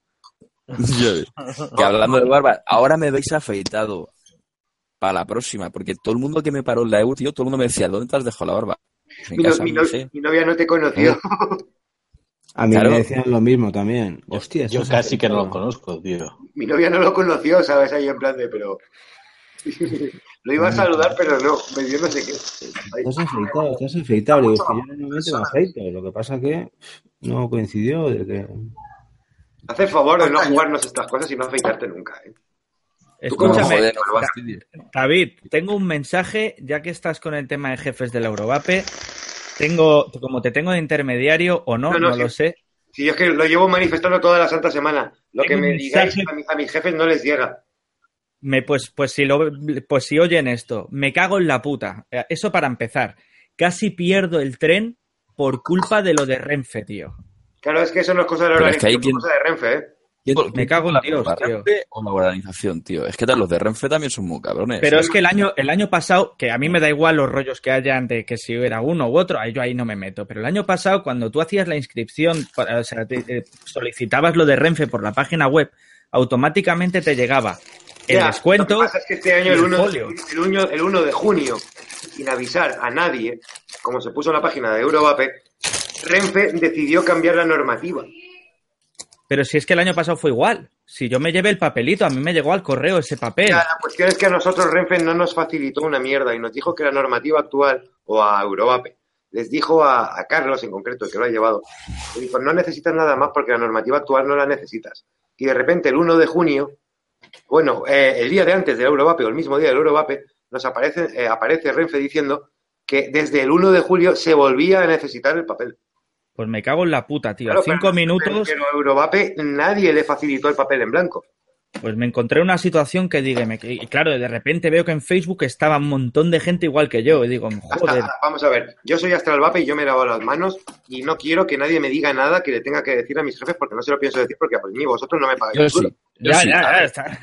que hablando de barba, ahora me veis afeitado para la próxima, porque todo el mundo que me paró en la EU, tío, todo el mundo me decía, ¿dónde te has dejado la barba? Pues en Mi, no- casa, mi no no- sé. mi novia no te conoció. A mí Claro. me decían lo mismo también. Hostia, Yo casi que no lo conozco, tío. Mi novia no lo conoció, ¿sabes? Ahí en plan de, pero... lo iba a saludar, pero no, me dio no sé qué. Estás afeitado, estás afeitado. Le digo, es que yo normalmente me afeito. Lo que pasa que no coincidió de que... Haz el favor de no jugarnos estas cosas y no afeitarte nunca, ¿eh? Escúchame, joder. David, tengo un mensaje, ya que estás con el tema de jefes de la Eurovape. Tengo, como te tengo de intermediario o no, No, no, no, sí. lo sé. Si yo es que lo llevo manifestando toda la santa semana. Lo que me digáis a, mi- a mis jefes no les llega. Me, pues, pues, si lo, pues si oyen esto, me cago en la puta. Eh, Eso para empezar. Casi pierdo el tren por culpa de lo de Renfe, tío. Claro, es que eso no es cosa de la es que organización, es quien- cosa de Renfe, ¿eh? Me cago en la Dios, culpa, tío. Renfe o la organización, tío? Es que tal, los de Renfe también son muy cabrones. Pero ¿eh? es que el año, el año pasado, que a mí me da igual los rollos que hayan de que si era uno u otro, ahí yo ahí no me meto. Pero el año pasado, cuando tú hacías la inscripción, o sea, te- eh, solicitabas lo de Renfe por la página web, automáticamente te llegaba el Ya, descuento. Lo que pasa es que este año, y el el 1, folio. el, uno- el 1 de junio, sin avisar a nadie, como se puso en la página de Eurovape, Renfe decidió cambiar la normativa. Pero si es que el año pasado fue igual. Si yo me llevé el papelito, a mí me llegó al correo ese papel. La cuestión es que a nosotros Renfe no nos facilitó una mierda y nos dijo que la normativa actual, o a Eurovape, les dijo a, Carlos en concreto, que lo ha llevado, le dijo, no necesitas nada más porque la normativa actual no la necesitas. Y de repente el 1 de junio, bueno, eh, el día de antes del Eurovape o el mismo día del Eurovape, nos aparece, eh, aparece Renfe diciendo que desde el 1 de julio se volvía a necesitar el papel. Pues me cago en la puta, tío. Claro, Cinco pero- minutos, Pero a Eurovape nadie le facilitó el papel en blanco. pues me encontré una situación que que- Y claro, de repente veo que en Facebook estaba un montón de gente igual que yo. Y digo, Hasta- joder. vamos a ver, yo soy Astralvape y yo me lavo las manos y no quiero que nadie me diga nada que le tenga que decir a mis jefes porque no se lo pienso decir porque por mí vosotros no me pagáis. Yo un sí. duro. Yo Ya, sí. ya, ya está.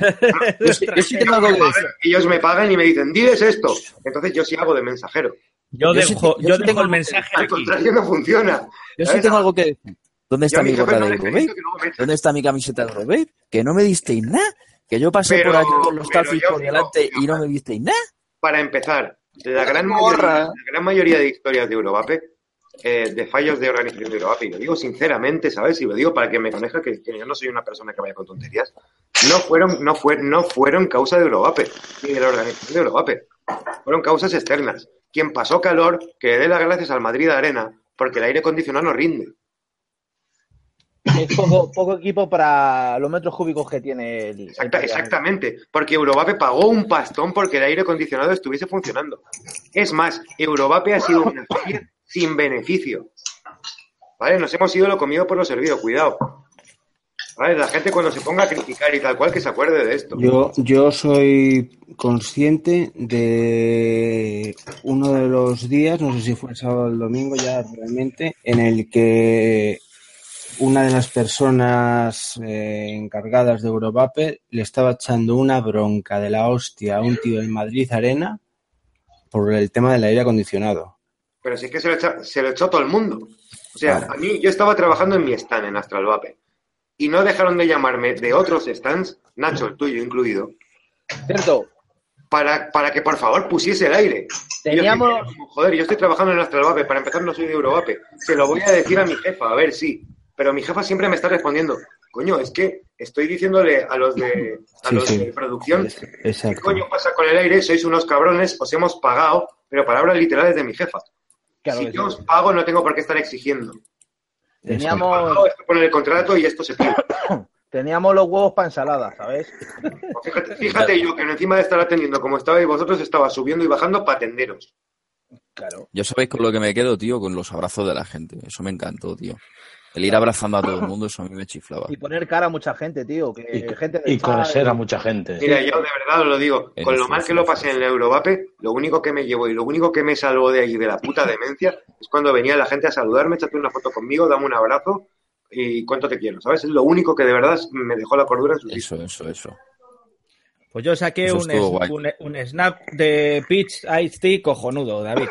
Yo sí, yo sí tengo algo que decir. Ellos me pagan y me dicen, diles esto. Entonces yo sí hago de mensajero. Yo Yo dejo, yo yo sí dejo tengo el mensaje Al aquí. contrario, no funciona. Yo sí tengo algo que decir. ¿Dónde está mi gorra no de me eche. ¿Dónde está mi camiseta de Eurobabe? Que no me disteis nada. Que yo pasé Pero- por aquí con los yo- por delante y no me visteis nada. Para empezar, la gran, mayoría, la gran mayoría de historias de Eurovape, eh, de fallos de organización de Eurovape, y lo digo sinceramente, ¿sabes? Y lo digo para que me conozca que, que yo no soy una persona que vaya con tonterías, no fueron, no fue, no fueron causa de Eurovape, ni de la organización de Eurovape. Fueron causas externas. Quien pasó calor, que le dé las gracias al Madrid Arena, porque el aire acondicionado no rinde. Es poco, poco equipo para los metros cúbicos que tiene el. Exacta- el- exactamente, porque Eurovape pagó un pastón porque el aire acondicionado estuviese funcionando. Es más, Eurovape ha sido una sin beneficio. ¿Vale? Nos hemos ido lo comido por lo servido, cuidado. ¿Vale? La gente cuando se ponga a criticar y tal cual que se acuerde de esto. Yo, yo soy consciente de uno de los días, no sé si fue el sábado o el domingo ya realmente, en el que una de las personas eh, encargadas de Eurovape le estaba echando una bronca de la hostia a un tío en Madrid Arena por el tema del aire acondicionado. Pero sí que se lo, echa- se lo echó todo el mundo. O sea, Claro. a mí yo estaba trabajando en mi stand en Astralvape y no dejaron de llamarme de otros stands, Nacho, el tuyo incluido, Cierto. para, para que por favor pusiese el aire. Yo Teníamos. dije, joder, yo estoy trabajando en Astralvape, para empezar no soy de Eurovape. Se lo voy a decir a mi jefa, a ver si. Pero mi jefa siempre me está respondiendo, coño, es que estoy diciéndole a los de, a Sí, los sí. de producción, Es- ¿qué Exacto. coño pasa con el aire? Sois unos cabrones, os hemos pagado, pero palabras literales de mi jefa. Claro si yo sí. os pago, no tengo por qué estar exigiendo. Teníamos, Pago, esto pone el contrato y esto se pide. teníamos los huevos para ensalada, ¿sabes? Fíjate, fíjate yo que encima de estar atendiendo como estabais vosotros, estaba subiendo y bajando para atenderos. Claro. Yo sabéis con lo que me quedo, tío, con los abrazos de la gente. Eso me encantó, tío. El ir abrazando a todo el mundo, eso a mí me chiflaba. Y poner cara a mucha gente, tío. Que Y, gente y conocer a mucha gente. Mira, yo de verdad os lo digo, con lo mal que lo pasé en el Eurovape, lo único que me llevó y lo único que me salvó de ahí de la puta demencia es cuando venía la gente a saludarme, echarte una foto conmigo, dame un abrazo y cuánto te quiero, ¿sabes? Es lo único que de verdad me dejó la cordura en su sitio. Eso, eso, eso. Pues yo saqué un, guay. un, un snap de Peach Ice Tea cojonudo, David.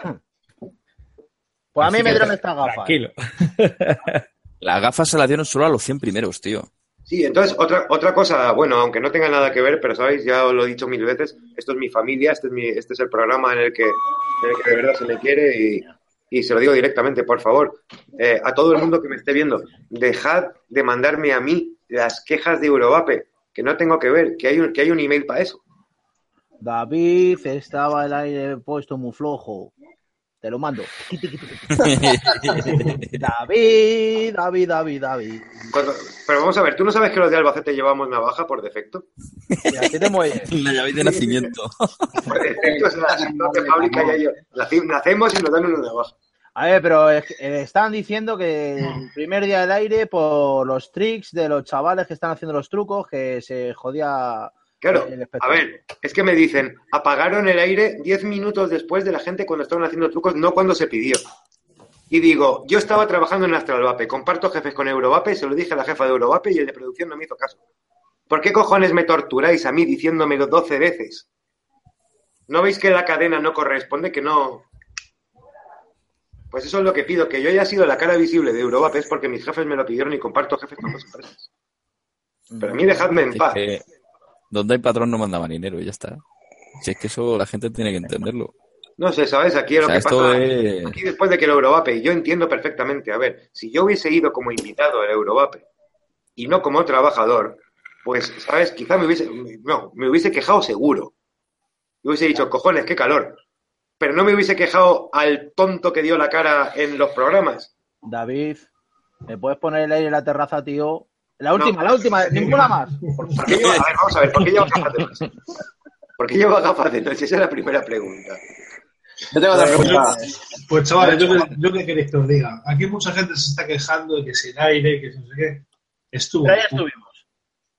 Pues a mí Así me dieron estas gafas. Tranquilo. Las gafas se las dieron solo a los 100 primeros, tío. Sí, entonces otra, otra cosa, bueno, aunque no tenga nada que ver, pero sabéis, ya os lo he dicho mil veces, esto es mi familia, este es, mi, este es el programa en el que, en el que de verdad se me quiere y, y se lo digo directamente, por favor, eh, a todo el mundo que me esté viendo, dejad de mandarme a mí las quejas de Eurovape, que no tengo que ver, que hay un, que hay un email para eso. David, estaba el aire puesto muy flojo. Te lo mando. David, David, David, David. Cuando- pero vamos a ver, ¿tú no sabes que los de Albacete llevamos navaja por defecto? La llave de nacimiento. Por defecto es la de fábrica ya yo. Nacemos y nos dan una navaja. A ver, pero eh, están diciendo que el primer día del aire, por los tricks de los chavales que están haciendo los trucos, que se jodía Claro, a ver, es que me dicen, apagaron el aire 10 minutos después de la gente cuando estaban haciendo trucos, no cuando se pidió. Y digo, yo estaba trabajando en Astralvape, comparto jefes con Eurovape, se lo dije a la jefa de Eurovape y el de producción no me hizo caso. ¿Por qué cojones me torturáis a mí diciéndomelo 12 veces? ¿No veis que la cadena no corresponde, que no... Pues eso es lo que pido, que yo haya sido la cara visible de Eurovape es porque mis jefes me lo pidieron y comparto jefes con dos empresas. Pero a mí dejadme en paz. que donde hay patrón no manda marinero y ya está. Si es que eso la gente tiene que entenderlo. No sé, ¿sabes? Aquí lo O sea, que pasa... es... Aquí después de que el Eurovape, yo entiendo perfectamente, a ver, si yo hubiese ido como invitado al Eurovape y no como trabajador, pues, ¿sabes? Quizá me hubiese, no, me hubiese quejado seguro. Me hubiese dicho, cojones, qué calor. Pero no me hubiese quejado al tonto que dio la cara en los programas. David, ¿me puedes poner el aire en la terraza, tío? La última, la última, ninguna más. ¿Por qué lleva, a ver, vamos a ver, ¿por qué lleva gafas de noche? ¿Por qué lleva gafas de noche? Esa es la primera pregunta. Yo tengo otra pregunta. Pues chavales, yo, qué- yo qué queréis que os diga. Aquí mucha gente se está quejando de que si el aire, que no sé qué. Estuvo. Ya estuvimos.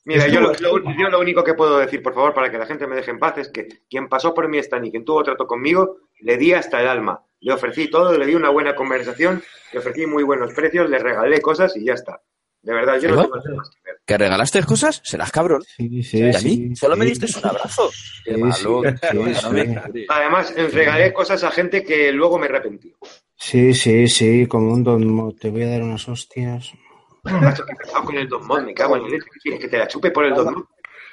Mira, yo lo, Estuvo- lo- yo lo único que puedo decir, por favor, para que la gente me deje en paz, es que quien pasó por mi stand y quien tuvo trato conmigo, le di hasta el alma. Le ofrecí todo, le di una buena conversación, le ofrecí muy buenos precios, le regalé cosas y ya está. De verdad, yo no ¿Qué tengo nada más que ver. ¿Que regalaste cosas? Serás cabrón. Sí, sí, ¿Y a sí, mí? Solo me sí. diste un abrazo. Qué Sí, malo. Además, regalé cosas a gente que luego me arrepentí. Sí, sí, sí, como un don. Te voy a dar unas hostias. Macho, que he empezado con el Don Mod, me cago en. ¿Qué quieres? ¿Que te la chupe por el Don Mod?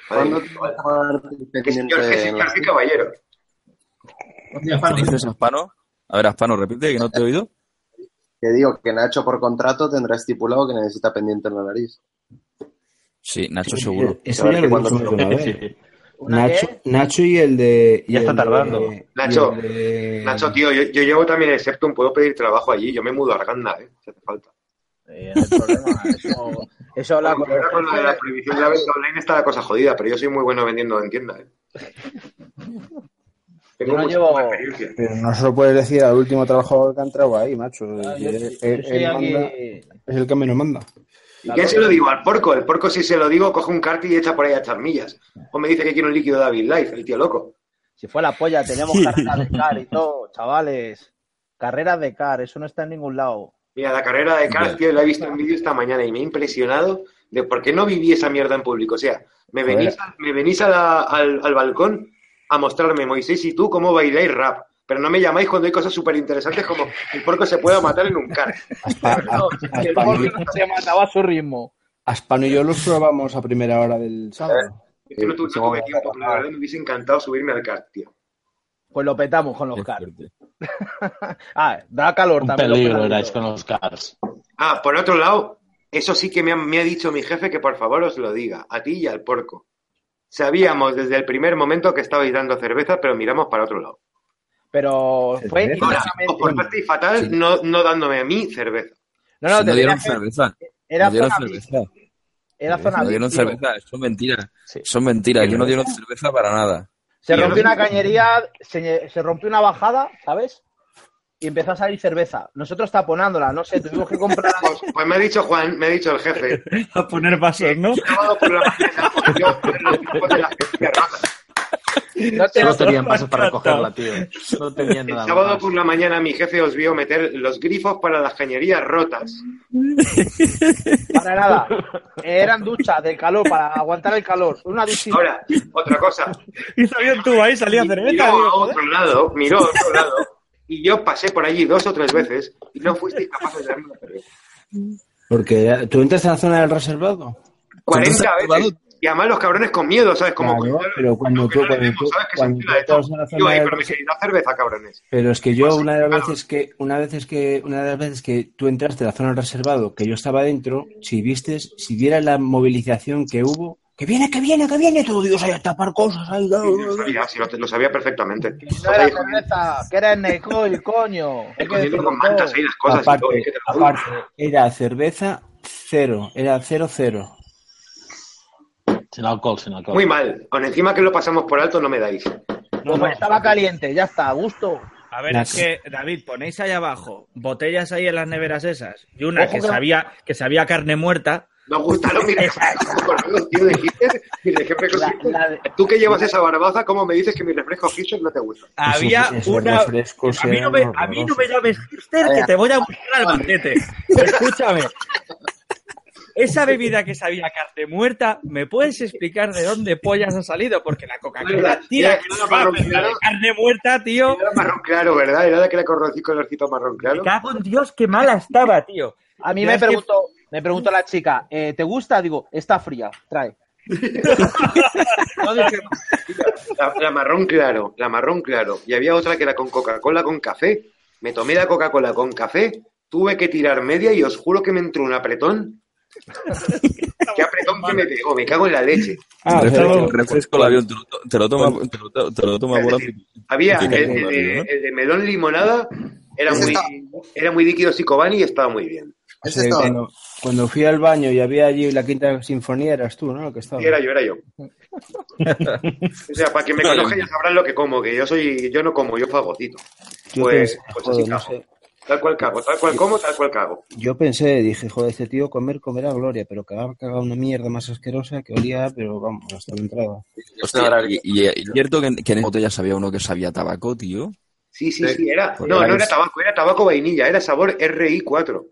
¿Cuándo Madre te mía, vas a poner Qué independiente señor, qué señor, qué caballero. ¿Qué dices, Aspano? A ver, Aspano, repite, que no te he oído. Que digo que Nacho por contrato tendrá estipulado que necesita pendiente en la nariz. Sí, Nacho seguro. Eso ya lo Cuando dijimos una vez. Sí. ¿Una Nacho? Nacho y el de. y Ya está de- tardando. Nacho, de- Nacho, tío, yo, yo llevo también el Septum, puedo pedir trabajo allí. Yo me mudo a Arganda, ¿eh? Si hace falta. Eh, no hay problema. Eso, eso habla con Ahora el con lo de la jefe. prohibición de la venta online está la cosa jodida, pero yo soy muy bueno vendiendo en tienda, ¿eh? Tengo no llevo- experiencia. Pero no se lo puedes decir al último trabajador que ha entrado ahí, macho. Ah, yo- él- yo él- estoy él aquí- manda- es el que menos manda. ¿Y quién se lo digo? Al porco. El porco, si se lo digo, coge un carti y echa por ahí a echar millas. O me dice que quiere un líquido David Life, el tío loco. Si fue la polla, tenemos carreras de car y todo, chavales. Carreras de car, eso no está en ningún lado. Mira, la carrera de Cars, tío, la he visto en vídeo esta mañana y me ha impresionado de por qué no viví esa mierda en público. O sea, me venís, a- me venís a la- al, al balcón a mostrarme, Moisés y tú, cómo bailáis rap. Pero no me llamáis cuando hay cosas súper interesantes como el porco se pueda matar en un car. No, que el porco se mataba a su ritmo. Aspano y yo los probamos a primera hora del sábado. Es que no tuve, no tuve tiempo, pero la verdad me hubiese encantado subirme al car, tío. Pues lo petamos con los Qué car. fuerte. Ah, da calor Un también. peligro erais con los cars. Ah, por otro lado, eso sí que me ha, me ha dicho mi jefe que por favor os lo diga, a ti y al porco. Sabíamos desde el primer momento que estabais dando cerveza, pero miramos para otro lado. Pero fue Cerveza. Ahora, os inmediatamente. portasteis fatal Sí. no, no dándome a mí cerveza. No, no, Si te no dieron cerveza. Era No dieron cerveza. Era zona No dieron cerveza. Son mentiras. Sí. Son mentiras. Aquí no dieron cerveza para nada. Se rompió una cañería, se, se rompió una bajada, ¿sabes? Y empezó a salir cerveza. Nosotros taponándola, no sé, tuvimos que comprar. Pues, pues me ha dicho Juan, me ha dicho el jefe, A poner vasos, ¿no? sábado por la mañana, porque yo en los grupos de la gente rara. No te Solo lo tenían pasos para recogerla, tío. No tenían El nada sábado más. por la mañana mi jefe os vio meter los grifos para las cañerías rotas. para nada. Eran duchas del calor, para aguantar el calor. Una duchita. Ahora, otra cosa. Y salía tú ahí, salía cerveza. Miró a otro lado, miró a otro lado, y yo pasé por allí dos o tres veces y no fuisteis capaces de darme una cerveza. Porque tú entras en la zona del reservado. 40 Entonces, veces. Y además los cabrones con miedo, ¿sabes? Como Claro, pero cuando tú- no cuando tú- ¿sabes? Que se cuando tú la zona "Ey, del pero me cerveza, cabrones. Pero es que yo Pues, una de las claro. veces que una vez que una de las veces que tú entraste a la zona del reservado, que yo estaba dentro, si vistes, si vieras la movilización que hubo, que viene, que viene, que viene, todo Dios ahí a tapar cosas, ahí, Sí, lo sabía, sí, lo, lo sabía perfectamente. No era cerveza, que era Necoil, coño. Hay que Escondiendo decirlo con mantas todo. ahí las cosas y todo. aparte, era cerveza cero, era cero cero. Sin alcohol, sin alcohol. Muy mal. Aún encima que lo pasamos por alto no me dais. Como estaba caliente, ya está, a gusto. A ver, es que, David, ponéis ahí abajo botellas ahí en las neveras esas y una Ojo que que- sabía, que sabía carne muerta. Nos gustaron mis refrescos, tío, dijiste, mis refrescos La- la de- Tú que llevas esa barbaza, ¿cómo me dices que mis refrescos Hipster no te gustan? Había esos una... refrescos A mí, no me, a mí no me llames hipster que te voy a buscar al banquete. Escúchame. Esa bebida que sabía carne muerta, ¿me puedes explicar de dónde pollas ha salido? Porque la Coca-Cola tira era- que era va, marrón pero la de claro. carne muerta, tío. Era marrón claro, ¿verdad? Era la que le corrocí colorcito marrón claro. Me cago en Dios, qué mala estaba, tío. A mí me preguntó, me preguntó la chica, eh, ¿te gusta? Digo, está fría, trae. No dije, La, la marrón claro, la marrón claro. Y había otra que era con Coca-Cola con café. Me tomé la Coca-Cola con café, tuve que tirar media y os juro que me entró un apretón. Qué apretón que me pegó, me cago en la leche. Ah, el refresco, el avión, te lo, te lo toma, te lo, toma decir, Había el, de, melón limonada, era muy, era muy líquido Sicobani y estaba muy bien. Ese estaba- cuando, fui al baño y había allí la quinta sinfonía, eras tú, ¿no? El que estaba. Y era yo, era yo. O sea, para quien me conozca ya sabrán lo que como, que yo soy, yo no como, yo fagocito. Yo Pues, pues joder, así no cago. sé. Tal cual cago, tal cual como, tal cual cago. Yo pensé, dije, joder, este tío comer, comerá gloria, pero que ha cagado una mierda más asquerosa que olía, pero vamos, hasta la entrada. Hostia, y, y- y cierto que, en- que en botellas había uno que sabía tabaco, tío. Sí, sí, sí, era. No, no era tabaco, era tabaco vainilla, era sabor RI4.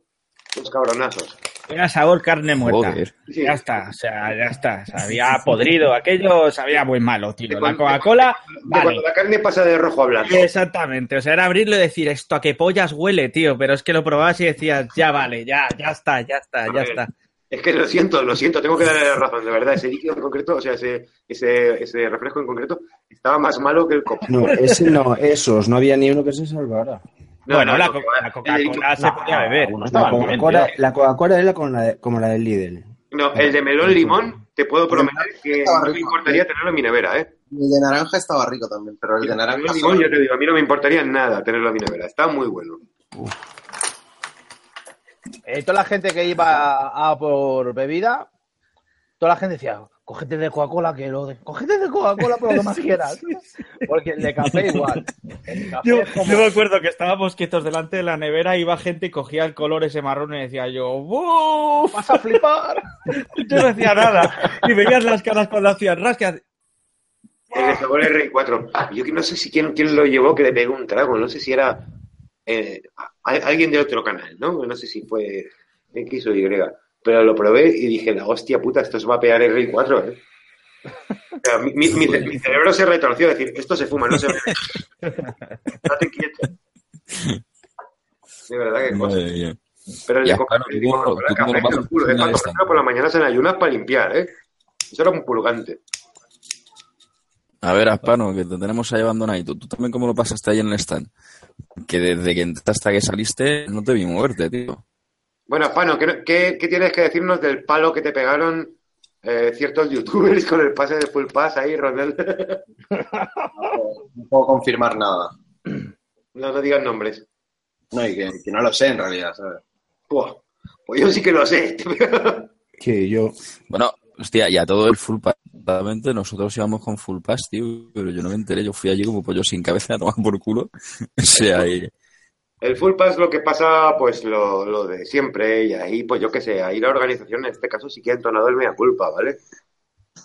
Los cabronazos. Era sabor carne muerta. Joder. Ya está, o sea, ya está. Sabía podrido, aquello sabía muy malo, tío. De La Coca-Cola, De vale. cuando la carne pasa de rojo a blanco. Exactamente, o sea, era abrirlo y decir, esto a qué pollas huele, tío, pero es que lo probabas y decías, ya vale, ya, ya está, ya está, A ya ver, está. Es que lo siento, lo siento, tengo que darle la razón, de verdad. Ese líquido en concreto, o sea, ese, ese, ese refresco en concreto, estaba más malo que el copo. No, ese no, esos, no había ni uno que se salvara. No, bueno, no, la, Coca-Cola se podía beber. La Coca-Cola la era con la de- como la del Lidl. No, el de melón limón, te puedo prometer que no me importaría tenerlo en mi nevera, ¿eh? El de naranja estaba rico también, pero el de El naranja melón limón, yo te digo, a mí no me importaría nada tenerlo en mi nevera. Está muy bueno. Eh, toda la gente que iba a, a por bebida, toda la gente decía, cógete de Coca-Cola que lo de... Cógete de Coca-Cola por lo que más quieras. Porque el de café igual. El café Yo, es como- yo me acuerdo que estábamos quietos delante de la nevera, iba gente y cogía el color ese marrón y decía yo, ¡Buf! Vas a flipar. Yo no decía nada. Y veías las caras cuando hacían rascas. El de sabor R4. Yo que no sé si quién, quién lo llevó que le pegó un trago. No sé si era eh, a- alguien de otro canal, ¿no? No sé si fue X o Y. Pero lo probé y dije, la hostia puta, esto se va a pegar R4, ¿eh? O sea, mi, mi- mi ce- mi cerebro se retorció, es decir, esto se fuma, no se bebe. Date quieto. De verdad que cosa. Pero el de el ¿tú tú café, te lo juro, es para tomarlo por las mañanas en ayunas para limpiar, ¿eh? Eso era un purgante. A ver, Aspano, que te tenemos ahí abandonadito. ¿Tú también cómo lo pasaste ahí en el stand? Que desde que entraste hasta que saliste no te vi moverte, tío. Bueno, Pano, ¿qué, qué, qué tienes que decirnos del palo que te pegaron eh, ciertos youtubers con el pase de full pass ahí, Ronald? no puedo confirmar nada. no te digas nombres. No, y que, que no lo sé en realidad, ¿sabes? Buah, pues yo sí que lo sé. Que yo, Bueno, hostia, y a todo el full pass. Nosotros íbamos con full pass, tío, pero yo no me enteré. Yo fui allí como pollo sin cabeza a tomar por culo. o sea, y- El full pass lo que pasa, pues lo, lo de siempre, y ahí, pues yo qué sé, ahí la organización en este caso sí que ha entonado el mea culpa, ¿vale?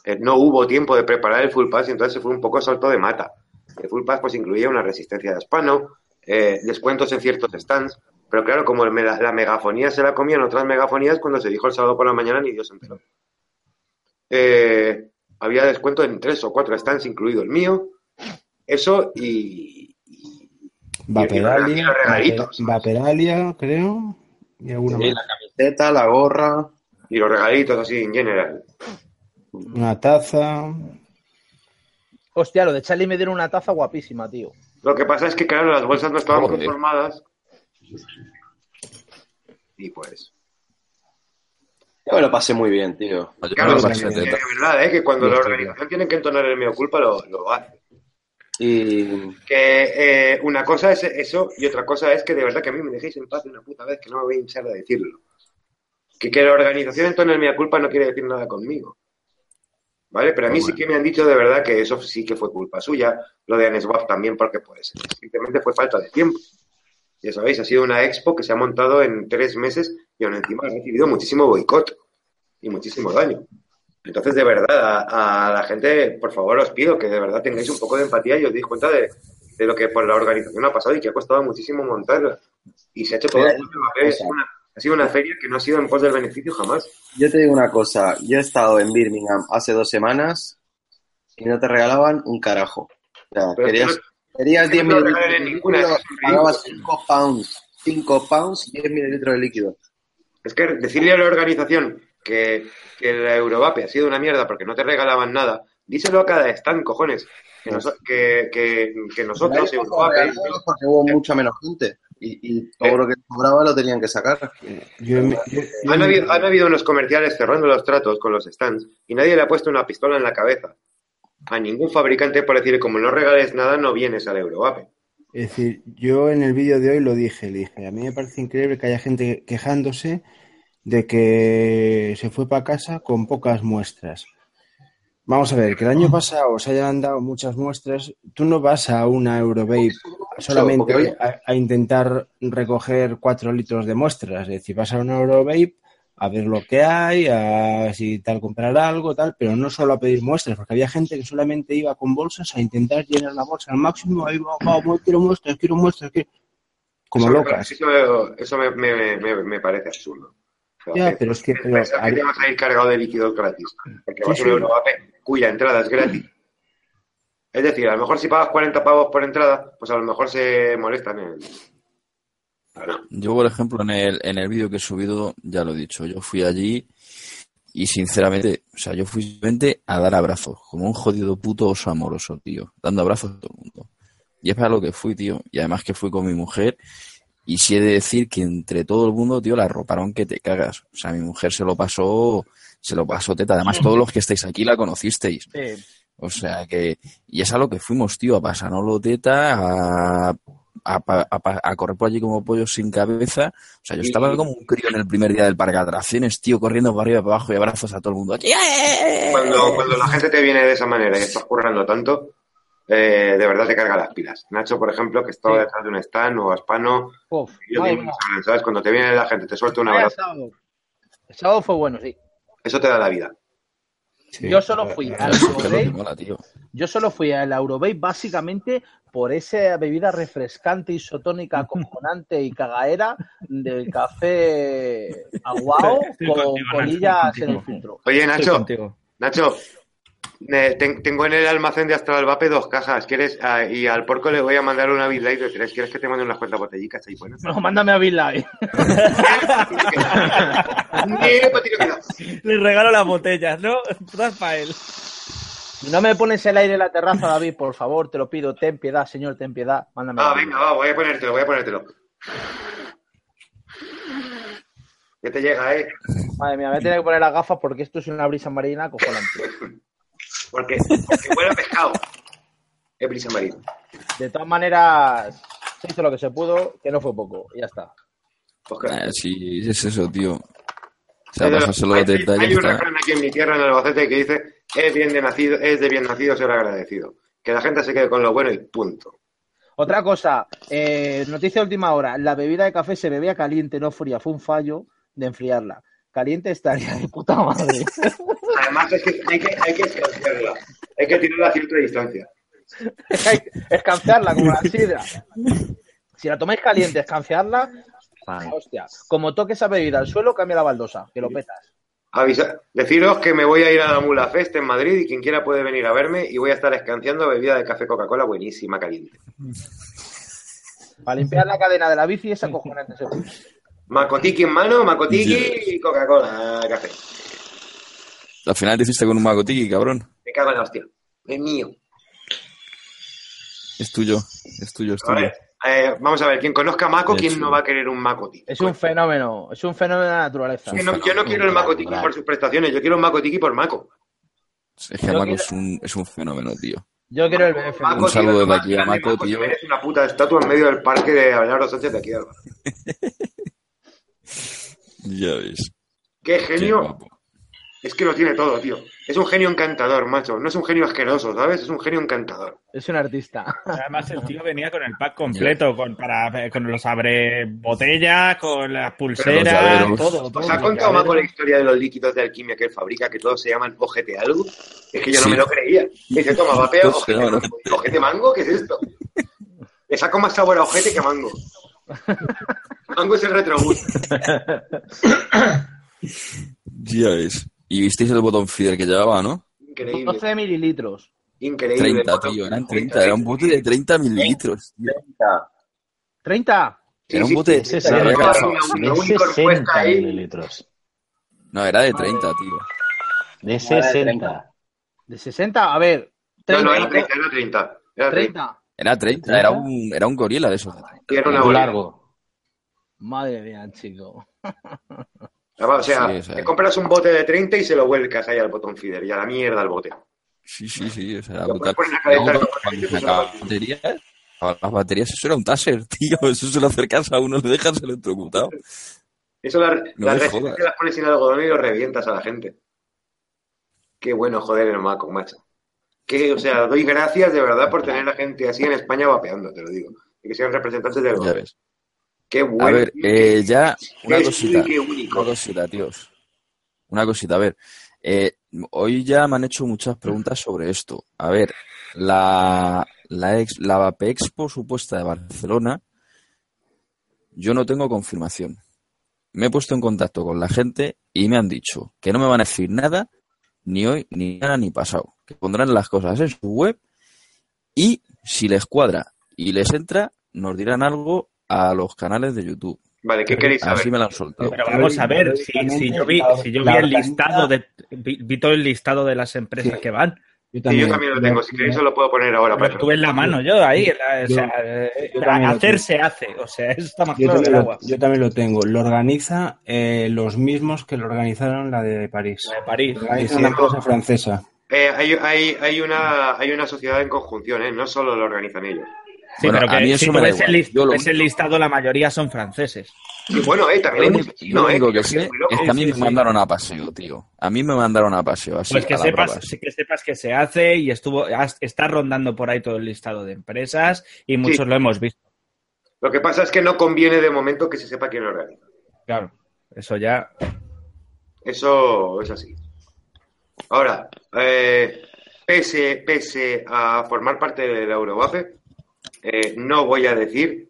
Eh, no hubo tiempo de preparar el full pass y entonces se fue un poco salto de mata. El full pass pues incluía una resistencia de hispano, eh, descuentos en ciertos stands, pero claro, como la megafonía se la comían otras megafonías, cuando se dijo el sábado por la mañana ni Dios enteró. Eh, había descuento en tres o cuatro stands, incluido el mío, eso y, Vaperalia. Vaperalia, creo, y alguna Sí, más. la camiseta, la gorra. y los regalitos así en general. Una taza. Hostia, lo de Charlie me dieron una taza guapísima, tío. Lo que pasa es que, claro, las bolsas no estaban conformadas. Y pues. Yo me lo pasé muy bien, tío. Claro, es lo que, pasé de verdad, ¿eh? que cuando Sí, la organización tiene que entonar el meo culpa, lo, lo hace. Y Que eh, una cosa es eso y otra cosa es que de verdad que a mí me dejéis en paz de una puta vez que no me voy a hinchar de decirlo. Que, que la organización entone el mea culpa no quiere decir nada conmigo. ¿Vale? Pero a mí sí que me han dicho de verdad que eso sí que fue culpa suya. Lo de Aneswap también, porque pues simplemente fue falta de tiempo. Ya sabéis, ha sido una expo que se ha montado en tres meses y aún encima ha recibido muchísimo boicot y muchísimo daño. Entonces, de verdad, a, a la gente, por favor, os pido que de verdad tengáis un poco de empatía y os deis cuenta de, de lo que por la organización ha pasado y que ha costado muchísimo montarla. Y se ha hecho todo. Es una- ha sido una feria que no ha sido en pos del beneficio jamás. yo te digo una cosa. Yo he estado en Birmingham hace dos semanas y no te regalaban un carajo. O sea, Pero es que querías, no- querías es que 10 no mililitros de líquido, es ridículo. pagabas 5 pounds. 5 pounds, 10 mililitros de líquido. Es que decirle a la organización que, que la Eurovape ha sido una mierda porque no te regalaban nada, díselo a cada stand, cojones. Que, noso- que, que, que nosotros, Eurovape, porque hubo mucha menos gente y, y todo Eh. lo que sobraba lo tenían que sacar. Yo, yo- yo- Han habido, han habido unos comerciales cerrando los tratos con los stands y nadie le ha puesto una pistola en la cabeza a ningún fabricante por decir, como no regales nada, no vienes al Eurovape. Es decir, yo en el vídeo de hoy lo dije, le dije, a mí me parece increíble que haya gente quejándose de que se fue para casa con pocas muestras. Vamos a ver, que el año pasado se hayan dado muchas muestras, tú no vas a una Eurovape solamente a, a intentar recoger cuatro litros de muestras, es decir, vas a una Eurovape a ver lo que hay, a si tal comprar algo, tal, pero no solo a pedir muestras, porque había gente que solamente iba con bolsas a intentar llenar la bolsa al máximo, ahí va, quiero muestras, quiero muestras, quiero... como Eso me- locas. Eso, eso me, me- me- me parece absurdo. Ya, que- pero es que- pero- pensar que te vas a ir cargado de líquidos gratis. Porque vas Sí, a sí. Eurovape cuya entrada es gratis. Es decir, a lo mejor si pagas 40 pavos por entrada, pues a lo mejor se molestan en... Yo, por ejemplo, en el, en el vídeo que he subido, ya lo he dicho, yo fui allí y sinceramente, o sea, yo fui simplemente a dar abrazos, como un jodido puto oso amoroso, tío, dando abrazos a todo el mundo. Y es para lo que fui, tío. Y además que fui con mi mujer y sí he de decir que entre todo el mundo, tío, la roparon que te cagas. O sea, mi mujer se lo pasó, se lo pasó teta. Además, todos los que estáis aquí la conocisteis. Sí. O sea que, y es a lo que fuimos, tío, a pasárnoslo teta, a, a, a a correr por allí como pollos sin cabeza. O sea, yo estaba como un crío en el primer día del parque de atracciones, tío, corriendo para arriba y para abajo y abrazos a todo el mundo. Cuando, cuando la gente te viene de esa manera y estás currando tanto, eh, de verdad te carga las pilas. Nacho, por ejemplo, que estaba Sí. detrás de un stand o Aspano, Uf, ¿sabes? Cuando te viene la gente, te suelta un Vaya abrazo, sábado. El sábado fue bueno, sí. eso te da la vida. Sí. Yo solo fui al tío. yo solo fui al Eurobay básicamente por esa bebida refrescante, isotónica, acojonante y cagaera del café aguao con colillas en el filtro. Oye, Nacho. Nacho, eh, ten- tengo en el almacén de Astral Vape dos cajas. ¿Quieres? Ah, y al porco le voy a mandar una Big Light de tres. ¿Quieres que te mande unas cuantas botellicas ahí buenas? No, mándame a que da. Le regalo las botellas, ¿no? Das para él. No me pones el aire en la terraza, David, por favor, te lo pido. Ten piedad, señor, ten piedad. Mándame. Ah, venga, va, voy a ponértelo, voy a ponértelo. Que te llega, ¿eh? Madre mía, me voy a tener que poner las gafas porque esto es una brisa marina acojonante. Porque, porque huele a pescado. Es brisa marina. De todas maneras, se hizo lo que se pudo, que no fue poco. Y ya está. Pues Eh, sí, es eso, tío. O sea, Hay- pasárselo hay, aquí en mi tierra, en Albacete, que dice: es, bien de nacido, es de bien nacido ser agradecido. Que la gente se quede con lo bueno y punto. Otra cosa, eh, noticia de última hora. La bebida de café se bebía caliente, no fría. Fue un fallo de enfriarla. Caliente estaría de puta madre. Además, es que hay que, hay que escanciarla. Hay que tirarla a cierta distancia. Hay que escanciarla como la sidra. Si la tomáis caliente, escanciarla, hostia. Como toques esa bebida al suelo, cambia la baldosa, que lo petas. Avisa- deciros que me voy a ir a la Mula Fest en Madrid y quien quiera puede venir a verme y voy a estar escanciando bebida de café Coca-Cola buenísima, caliente. Para limpiar la cadena de la bici es acojonante. Macotiki en mano, Macotiki y Coca-Cola, café. Al final te hiciste con un magotiki, cabrón. Me cago en la hostia. Es mío. Es tuyo, es tuyo, es tuyo. Eh, vamos a ver, quien conozca a Maco, De ¿quién no va a querer un Macotiki? Es un fenómeno, es un fenómeno de la naturaleza. Que no- yo no quiero el Macotiki por sus prestaciones, yo quiero un Macotiki por Maco. Es que Yo quiero- es un, es un fenómeno, tío. Yo quiero el BF. Maco, Un saludo desde aquí a Maco, tío. Eres una puta estatua en medio del parque de Abelardo Sánchez de aquí de Alba. Ya ves. ¡Qué genio! Es que lo tiene todo, tío. Es un genio encantador, macho. No es un genio asqueroso, ¿sabes? Es un genio encantador. Es un artista. Además, el tío venía con el pack completo, con, para, con los abre botellas, con las pulseras, llaveros. todo. ¿Os todo, ha contado Maco la llaveros. historia de los líquidos de alquimia que él fabrica, que todos se llaman ojete algo? Es que yo no Sí. me lo creía. Dice, toma, vapea, se ojete, mango. ojete mango, ¿qué es esto? Le saco más sabor a ojete que a mango. Mango es el retrobús. Ya ves. Y visteis el botón feeder que llevaba, ¿no? Increíble. 12 mililitros. Increíble. 30, tío. Eran 30. Era un bote de 30 mililitros. tío. ¿30? Era un bote de sí, De sí, se había sí, calzado sí, así. sí, de Una única 60 encuesta ahí. mililitros. No, era de 30, tío. De 60. ¿De 60? A ver. No, 30. no, era 30, era 30. Era 30. 30. Era 30. Era un, era un gorila de esos. 30. Era bolita. largo. Madre mía, chico. O sea, Sí, o sea. te compras un bote de 30 y se lo vuelcas ahí al botón feeder y a la mierda al bote. Sí, sí, sí. O sea, Lo brutal. las baterías, las eso era un taser, tío. Eso se lo acercas a uno, le dejas electrocutado. Eso la- No las que las pones sin algodón y lo revientas a la gente. Qué bueno, joder, el maco, macho. Que, o sea, doy gracias de verdad por tener a gente así en España vapeando, te lo digo. Y que sean representantes del Ya gobierno. ves. Qué bueno. A ver, eh, ya una cosita. y qué único. Una cosita, tíos. Una cosita, a ver. eh, hoy ya me han hecho muchas preguntas sobre esto. A ver, la, la, ex, la Vape Expo supuesta de Barcelona, yo no tengo confirmación. Me he puesto en contacto con la gente y me han dicho que no me van a decir nada, ni hoy, ni nada, ni pasado. Que pondrán las cosas en su web y si les cuadra y les entra, nos dirán algo a los canales de YouTube. Vale, ¿qué queréis saber? Así me lo han soltado. Pero vamos a ver, si, si yo vi, si yo vi el listado de vi, vi todo el listado de las empresas Sí. que van, Yo Sí, yo también lo tengo. Si queréis, os lo puedo poner ahora. para tuve en la mano yo ahí, la- o Yo- sea, yo también lo hacer se hace, o sea, eso está más Yo claro que el agua. yo también lo tengo. Lo organiza eh, los mismos que lo organizaron la de París. La de París. Sí, una empresa francesa. Eh, hay, hay, hay, una, hay una sociedad en conjunción, ¿eh? No solo lo organizan ellos. Sí, Bueno, pero a que mí si eso tú me da ves, el, igual. list- Yo lo ves el único- listado, la mayoría son franceses. Y bueno, eh, también hay lo chinos, eh, que que yo sé soy muy loco. es que a mí Sí, me sí. mandaron a paseo, tío. A mí me mandaron a paseo, así Pues que a sepas, que sepas que se hace y estuvo, está rondando por ahí todo el listado de empresas y muchos lo hemos visto. Lo que pasa es que no conviene de momento que se sepa quién lo organiza. Claro, eso ya. Eso es así. Ahora, eh, pese, pese a formar parte de la Eurovape, eh, no voy a decir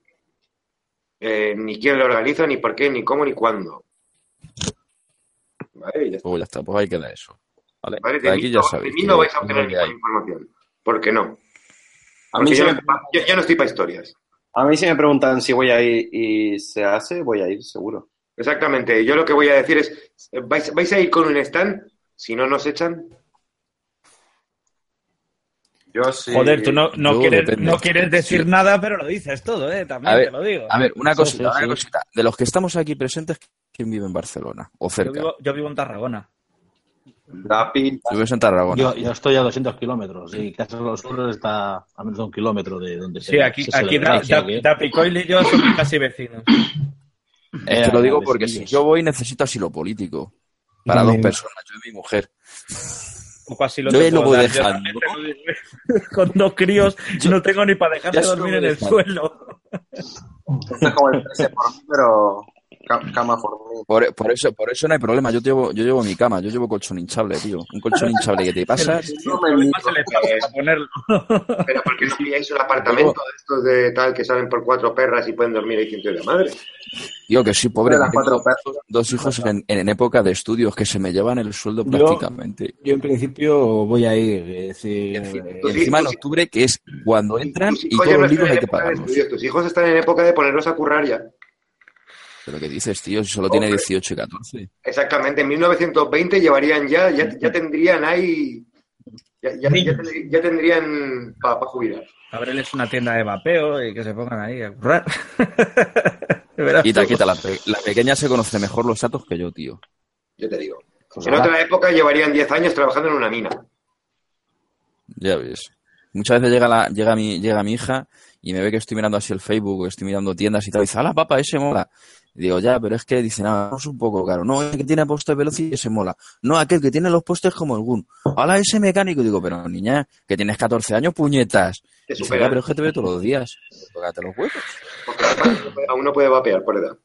eh, ni quién lo organiza, ni por qué, ni cómo, ni cuándo. Vale, ya está. Pues ya está, pues ahí queda eso. Vale, Vale, de de, aquí mí, ya no, sabéis. de mí no vais a obtener ninguna información. ¿Por qué no? A mí, Porque yo, me, yo no estoy para historias. a mí si me preguntan si voy a ir y se hace, voy a ir, seguro. Exactamente. Yo lo que voy a decir es, ¿vais, vais a ir con un stand? Si no nos echan, Yo sí. Joder, tú no, no yo quieres, no quieres decir Sí. nada, pero lo dices todo, ¿eh? También A ver, te lo digo. A ver, una Sí, cosita, sí, una cosita. De los que estamos aquí presentes, ¿quién vive en Barcelona? O yo, cerca. vivo, yo vivo en Tarragona. Pinta. Tú vives en Tarragona. Yo, yo estoy a 200 kilómetros y Casas de los Sur está a menos de un kilómetro de donde se Sí, aquí, se aquí celebra, da, que- y yo somos casi vecinos. Que Eh, lo digo porque si yo voy necesito asilo político. Para dos personas, yo y mi mujer. Un poco así lo Yo te lo puedo voy yo dejando. digo. Con dos críos no tengo ni para dejar Ya de se lo dormir en el suelo. Esto es como el 13 por mí, pero cama por mí. Por, por eso, por eso no hay problema. Yo llevo, yo llevo mi cama, yo llevo colchón hinchable, tío. Un colchón hinchable que te pasas. El espacio para ponerlo. pero ¿por qué no pilláis un apartamento de estos de tal que salen por cuatro perras y pueden dormir ahí ciento de la madre? Tío, que sí, pobre. Las cuatro dos, dos hijos en, en época de estudios que se me llevan el sueldo Yo- prácticamente. Yo en principio voy a ir. Decir, encima, eh, encima en octubre, que es cuando entran y todos no los libros hay que pagarlos. estudios, tus hijos están en época de ponerlos a currar ya. Pero ¿qué dices, tío? Si solo tiene Hombre. 18 y 14. Exactamente, en 1920 llevarían ya, ya, ya tendrían ahí, ya, ya, ya tendrí- ya tendrían para jubilar. Abreles una tienda de vapeo y que se pongan ahí a currar. Quita, quita. La, pe- la pequeña se conoce mejor los datos que yo, tío. Yo te digo. pues En ahora- otra época llevarían 10 años trabajando en una mina. Ya ves. Muchas veces llega, la, llega, mi, llega mi hija y me ve que estoy mirando así el Facebook o estoy mirando tiendas y tal. Y dice, ¡hala, papá, ese mola! Y digo, ya, pero es que dice, nada, es un poco caro. No, el que tiene postes veloz y ese mola. No, aquel que tiene los postes como el Gun. ¡Hala, ese mecánico! Digo, pero niña, que tienes 14 años, puñetas. Te Dice, ya, pero es que te veo todos los días. Tócate los huevos. Porque no puede vapear por edad.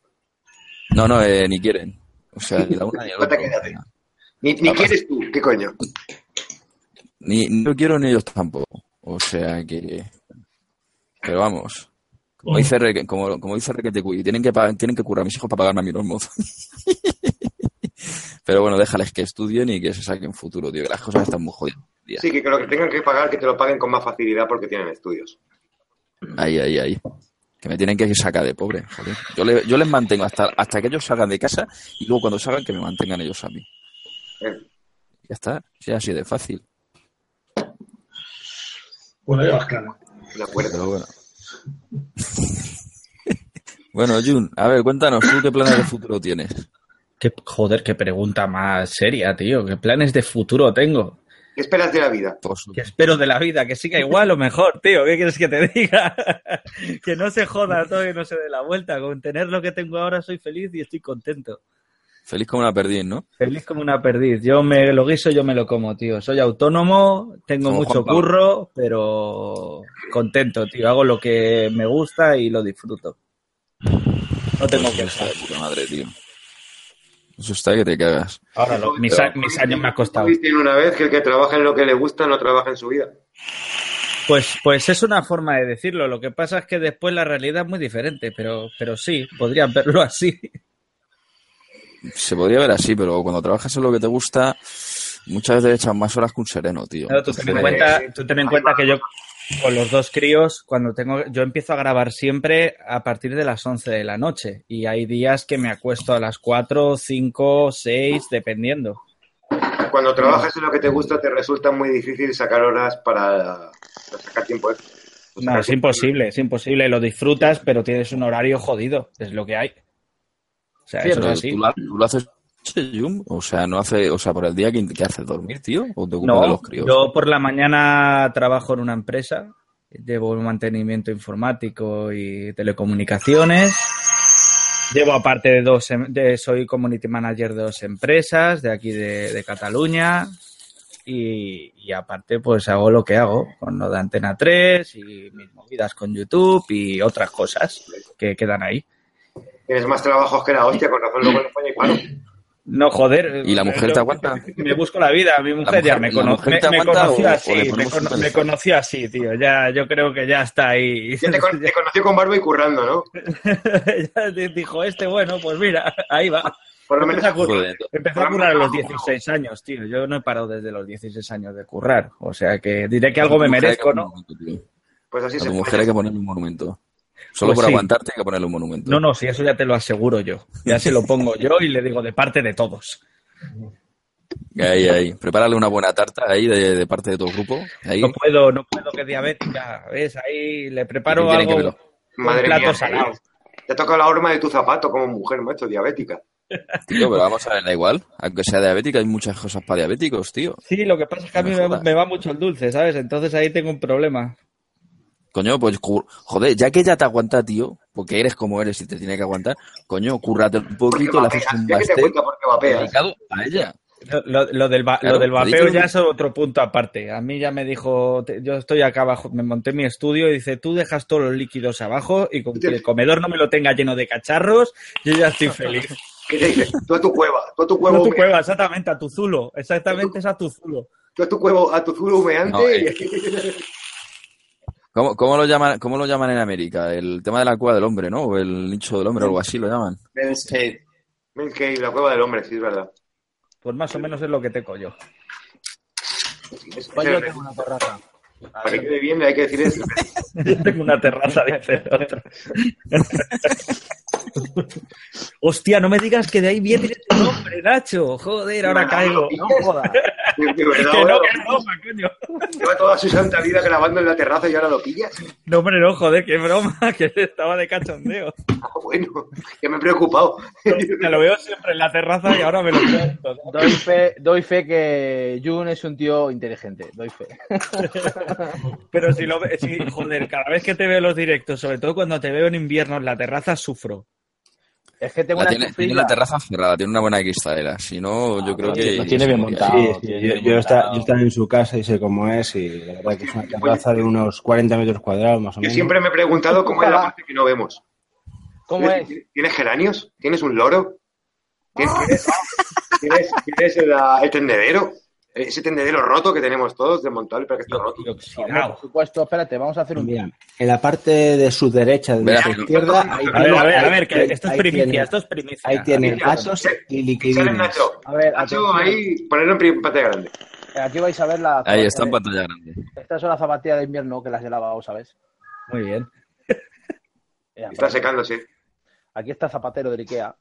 No, no, eh, ni quieren. O sea, ni la una ni la otra. Ni, ni quieres tú, ¿qué coño? Ni, ni yo quiero ni ellos tampoco. O sea que. Pero vamos. Como dice Reque, como, como dice Requete Cuy, tienen que, tienen que currar a mis hijos para pagarme a mí los mozos. Pero bueno, déjales que estudien y que se saquen futuro, tío. Que las cosas están muy jodidas. Sí, que lo que tengan que pagar, que te lo paguen con más facilidad porque tienen estudios. Ahí, ahí, ahí. Que me tienen que sacar de pobre, joder. Yo, le- yo les mantengo hasta, hasta que ellos salgan de casa y luego cuando salgan que me mantengan ellos a mí. Eh, Ya está. Sí, así de fácil. Bueno, ya vas claro. de acuerdo. Pero bueno. Bueno, Jun, a ver, cuéntanos, ¿tú qué planes de futuro tienes? Qué, joder, qué pregunta más seria, tío. ¿Qué planes de futuro tengo? ¿Qué esperas de la vida? ¿Qué espero de la vida? Que siga igual o mejor, tío. ¿Qué quieres que te diga? que no se joda todo y no se dé la vuelta. Con tener lo que tengo ahora soy feliz y estoy contento. Feliz como una perdiz, ¿no? Feliz como una perdiz. Yo me lo guiso, yo me lo como, tío. Soy autónomo, tengo Como mucho curro, pero contento, tío. Hago lo que me gusta y lo disfruto. No tengo Pues que está de puta madre, tío. Eso está que te cagas. Ahora, lo- mis, años me ha costado. Dicen una vez que el que trabaja en lo que le gusta no trabaja en su vida. Pues, pues es una forma de decirlo. Lo que pasa es que después la realidad es muy diferente, pero, pero sí, podrían verlo así. Se podría ver así, pero cuando trabajas en lo que te gusta, muchas veces echas más horas que un sereno, tío. Claro, tú ten en cuenta, tú ten en cuenta que yo, con los dos críos, cuando tengo, yo empiezo a grabar siempre a partir de las 11 de la noche y hay días que me acuesto a las 4, 5, 6, dependiendo. Cuando trabajas en lo que te gusta, te resulta muy difícil sacar horas para, para sacar tiempo. No, es imposible, es imposible. Lo disfrutas, pero tienes un horario jodido. Es lo que hay. O sea, Sí, eso es así. ¿tú, lo, tú lo haces, Jum? O sea, no hace, o sea, por el día que, que haces dormir, tío, o te ocupas de los críos. yo por la mañana trabajo en una empresa, llevo mantenimiento informático y telecomunicaciones. Llevo aparte de dos, em- de, soy community manager de dos empresas de aquí de, de Cataluña y, y aparte pues hago lo que hago con lo de Antena 3 y mis movidas con YouTube y otras cosas que quedan ahí. Tienes más trabajos que la hostia, con razón luego en España y paro. No, joder. ¿Y la mujer te aguanta? Me busco la vida. Mi mujer, ya me, cono- mujer me- me conoció así. Me, cono- me conoció así, tío. Ya, yo creo que ya está ahí. Ya te, con- te conocí con barba y currando, ¿no? Ya di- dijo este, bueno, pues mira, ahí va. Por lo menos Empecé a currar, empecé a currar a los 16 años, tío. Yo no he parado desde los 16 años de currar. O sea que diré que algo me merezco, ¿no? Pues así A se mujer hay que ponerle un monumento. Solo Pues por sí. aguantarte hay que ponerle un monumento. No, no, si eso ya te lo aseguro yo. Ya se lo pongo yo y le digo de parte de todos. Ahí, ahí. Prepárale una buena tarta ahí de, de parte de tu grupo. Ahí. No puedo, no puedo que es diabética. ¿Ves? Ahí le preparo ¿Qué tiene que algo. un Madre plato mía, salado. te toca la horma de tu zapato como mujer, macho, diabética. Tío, pero vamos a ver, da igual. Aunque sea diabética, hay muchas cosas para diabéticos, tío. Sí, lo que pasa es que a mí me me va mucho el dulce, ¿sabes? Entonces ahí tengo un problema. Coño, pues, joder, ya que ella te aguanta, tío, porque eres como eres y te tiene que aguantar, coño, cúrrate un poquito, le haces un ya que te pastel cuenta por qué vapeas. dedicado a ella. Lo, lo- lo del, va- Claro, lo del vapeo ya es otro punto aparte. A mí ya me dijo, te- yo estoy acá abajo, me monté mi estudio y dice, tú dejas todos los líquidos abajo y con que el comedor no me lo tenga lleno de cacharros, yo ya estoy feliz. ¿Qué te dice? Tú a tu cueva, tú a tu No cueva, tu hume- cueva, exactamente, a tu zulo, exactamente es a tu zulo. tú a tu cueva, a tu zulo humeante. No, y- eh. ¿Cómo, cómo lo llaman, ¿Cómo lo llaman en América? El tema de la cueva del hombre, ¿no? O el nicho del hombre, o algo así lo llaman. Men's Cave. Men's Cave, la cueva del hombre, sí, es verdad. Pues más o menos es lo que tengo yo. Es- es- yo tengo una terraza. para que quede bien, hay que decir eso. Yo tengo una terraza, dice el otro. Hostia, no me digas que de ahí viene tu nombre, Nacho. Joder, ahora caigo. No jodas. Que no, bueno, que no, coño. lleva toda su santa vida grabando en la terraza y ahora lo pillas. No, hombre, no, joder, qué broma, que estaba de cachondeo. Ah, bueno, que me he preocupado. Me lo veo siempre en la terraza y ahora me lo cuento. Doy fe, doy fe que Jun es un tío inteligente. Doy fe. Pero si lo ve- si, joder, cada vez que te veo en los directos, sobre todo cuando te veo en invierno en la terraza, sufro. Es que tengo La una tiene, la terraza cerrada, tiene una buena cristalera. Si no, yo creo que. Lo tiene bien montado. Sí, sí, tiene yo, bien yo, está- yo estaba en su casa y sé cómo es y la verdad que es una terraza de unos 40 metros cuadrados más o Yo menos. siempre me he preguntado cómo es la parte que no vemos. ¿Cómo es? ¿Tienes, ¿Tienes geranios? ¿Tienes un loro? ¿Tienes, tienes, tienes- tienes la- el tendedero? Ese tendedero roto que tenemos todos, desmontable, pero que está roto. Oxidado. por supuesto, espérate, vamos a hacer un Mira, en la parte de su derecha, de Verás, nuestra izquierda, A ver, a ver, a ver, que esto es primicia, tiene- esto es primicia. Ahí tiene Mira, asos y liquidines. Nacho. A ver, Nacho, ahí, ponerlo en pantalla grande. Aquí vais a ver la. Ahí está en pantalla grande. de- Estas son las zapatillas de invierno que las he lavado, ¿sabes? Muy bien. Mira, Está secándose. Aquí está Zapatero del Ikea.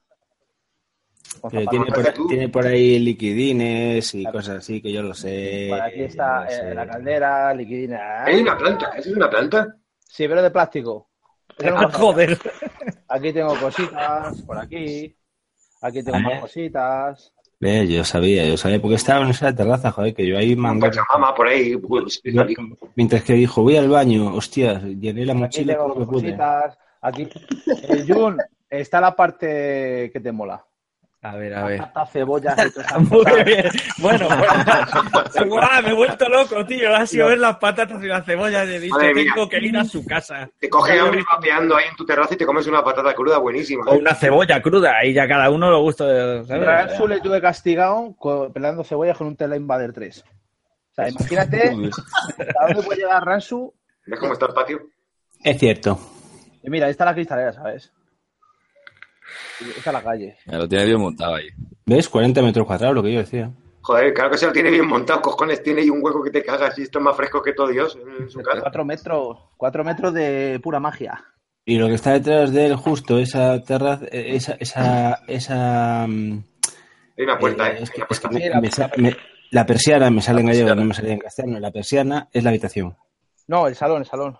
Tiene, por, tú. tiene por ahí liquidines y cosas así que yo lo sé. Por aquí está eh, la caldera, liquidina. Hay una planta. ¿Eso es una planta? Sí, pero de plástico. Ah, joder. Aquí tengo cositas, por aquí. Aquí tengo Ah. más cositas. Ve, yo sabía, yo sabía, porque estaba en esa terraza, joder, que yo ahí Un mango. Pachamama por ahí. pues, aquí. Mientras que dijo, voy al baño, hostias, llené la Aquí mochila todo tengo pude. cositas. Aquí. Eh, Jun, está la parte que te mola. A ver, a ver. Hasta cebollas y todas esas Muy cosas. bien. Bueno, bueno. Guau, me he vuelto loco, tío. Ha sido ver las patatas y las cebollas. He dicho, Madre mía. tengo que ir a su casa. Te coge hambre vapeando ahí en tu terraza y te comes una patata cruda buenísima. O una cebolla cruda. Ahí ya cada uno lo gusta de. ¿sabes? Ransu le tuve castigado co- pelando cebollas con un Tela Invader 3. O sea, imagínate a dónde puede llegar Ransu. ¿Ves cómo está el patio? Es cierto. Y mira, ahí está la cristalera, ¿sabes? Y Esta es la calle. Ya lo tiene bien montado ahí. ¿Ves? 40 metros cuadrados, lo que yo decía. Joder, claro que se lo tiene bien montado, cojones, tiene ahí un hueco que te cagas y esto es más fresco que todo Dios en su casa. Cuatro metros, cuatro metros de pura magia. Y lo que está detrás de él, justo esa terraza, eh, esa, esa, esa mm, Hay una puerta, eh, eh, es que- hay una es que puerta. me- me sa- me- la persiana me sale en gallego, no me sale en castellano. La persiana es la habitación. No, el salón, el salón.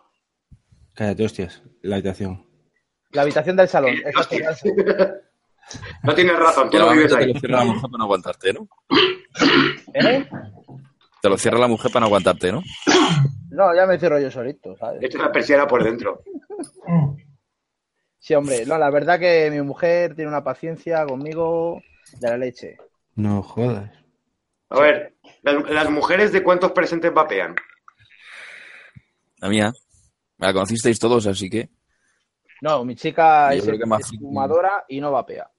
Cállate, hostias, la habitación. La habitación del salón. Eh. No tienes razón, tú no vives normalmente te ahí. lo cierra la mujer para no aguantarte, ¿no? ¿Eh? Te lo cierra la mujer para no aguantarte, ¿no? No, ya me cierro yo solito, ¿sabes? Esto es la persiana por dentro. Sí, hombre, no, la verdad que mi mujer tiene una paciencia conmigo de la leche. No jodas. A ver, las, las mujeres de cuántos presentes vapean. La mía. Me la conocisteis todos, así que. No, mi chica es, que más- es fumadora y no vapea.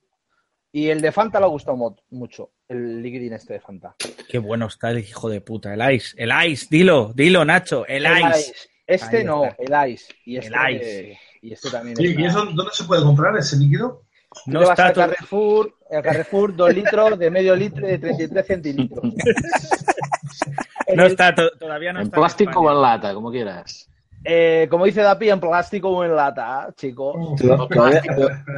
Y el de Fanta le ha gustado mucho, el liquidín este de Fanta. Qué bueno está el hijo de puta. El Ice. El Ice. Dilo, dilo, Nacho. El, Ice. Este Ahí no, está. el Ice. Y este, El Ice. y este también. Está. ¿y eso dónde se puede comprar ese líquido? No vas está Carrefour, al Carrefour, dos litros de medio litro de 33 centilitros. No está, to- todavía no En está. en plástico o en lata, como quieras. Eh, como dice Dapi, en plástico o en lata, chicos. Todavía,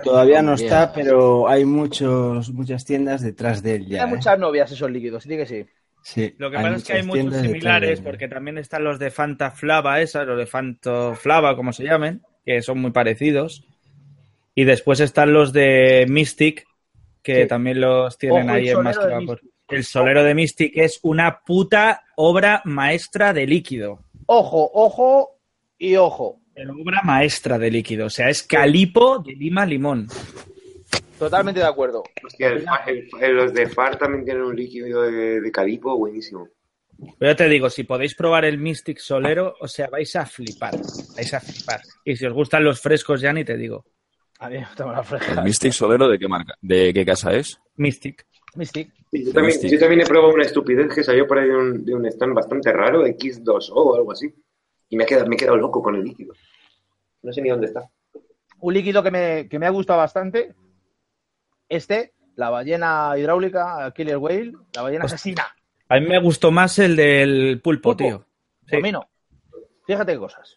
todavía no está, pero hay muchos, muchas tiendas detrás de él ya. Hay ¿eh? muchas novias esos líquidos, sí que sí. Sí, Lo que pasa es que hay muchos similares, porque también están los de Fanta Flava, esas, los de Fanta Flava, como se llamen, que son muy parecidos. Y después están los de Mystic, que Sí. también los tienen Ojo, ahí en más vapor. Mystic. El solero de Mystic es una puta obra maestra de líquido. Ojo, ojo y ojo. Pero obra maestra de líquido. O sea, es calipo de lima limón. Totalmente de acuerdo. Hostia, el fa- el- el- los de FAR también tienen un líquido de, de calipo buenísimo. Pero yo te digo, si podéis probar el Mystic Solero, o sea, vais a flipar. Vais a flipar. Y si os gustan los frescos, ya ni te digo. A mí me ¿El. Mystic Solero de qué marca? ¿De qué casa es? Mystic. Mystic. Sí, yo, también, Mystic. yo también he probado una estupidez que salió por ahí de un, de un stand bastante raro, X2O o algo así. Y me he quedado, me he quedado loco con el líquido. No sé ni dónde está. Un líquido que me, que me ha gustado bastante. Este, la ballena hidráulica, Killer Whale, la ballena asesina. A mí me gustó más el del pulpo, Pulpo. tío. Sí. A mí no. Fíjate qué cosas.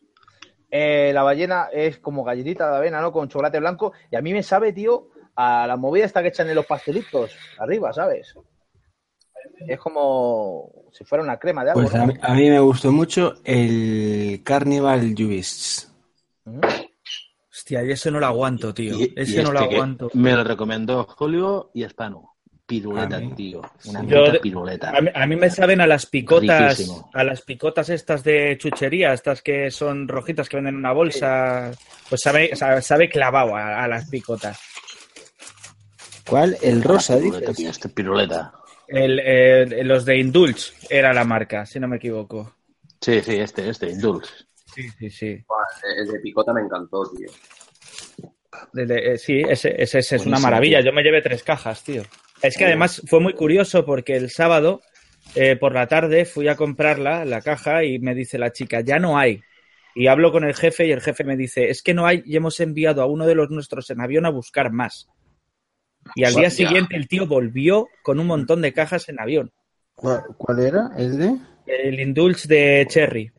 Eh, la ballena es como galletita de avena, ¿no? Con chocolate blanco. Y a mí me sabe, tío, a la movida esta que echan en los pastelitos arriba, ¿sabes? Es como si fuera una crema de algo. Pues ¿no? a mí, a mí me gustó mucho el Carnival Juice. Hostia, y ese no lo aguanto, tío. Y- ese y no lo este aguanto. Me lo recomendó Julio y Hispano. Piruleta, tío. Una Yo piruleta. A mí, a mí me saben a las picotas, Riquísimo. a las picotas estas de chuchería, estas que son rojitas que venden en una bolsa. Pues sabe, sabe, sabe clavado a, a las picotas. ¿Cuál? El rosa, piruleta, dices. tío. Este piruleta. El, los de Indulge era la marca, si no me equivoco. Sí, sí, este, este, Indulge. Sí, sí, sí. El de picota me encantó, tío. De- de- eh, sí, ese, ese- ese es una maravilla. tío. Yo me llevé tres cajas, tío. Es que además fue muy curioso porque el sábado eh, por la tarde fui a comprarla, la caja, y me dice la chica, ya no hay. Y hablo con el jefe y el jefe me dice, es que no hay y hemos enviado a uno de los nuestros en avión a buscar más. Y al día siguiente el tío volvió con un montón de cajas en avión. ¿Cuál, cuál era? ¿El de? El Indulge de Cherry.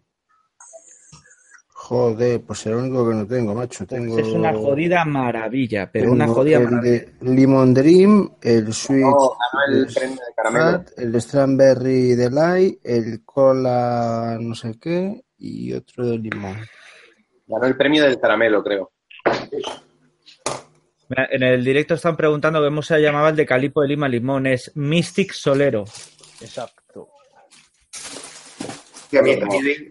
Joder, pues el único que no tengo, macho. Tengo Es una jodida maravilla, pero una jodida el maravilla. de Lemon Dream, el Sweet, No, el el premio de caramelo. Fat, el Strawberry Delight, el Cola no sé qué y otro de limón. Ganó el premio del caramelo, creo. En el directo están preguntando cómo se llamaba el de Calipo de Lima Limón. Es Mystic Solero. Exacto. Y a mí,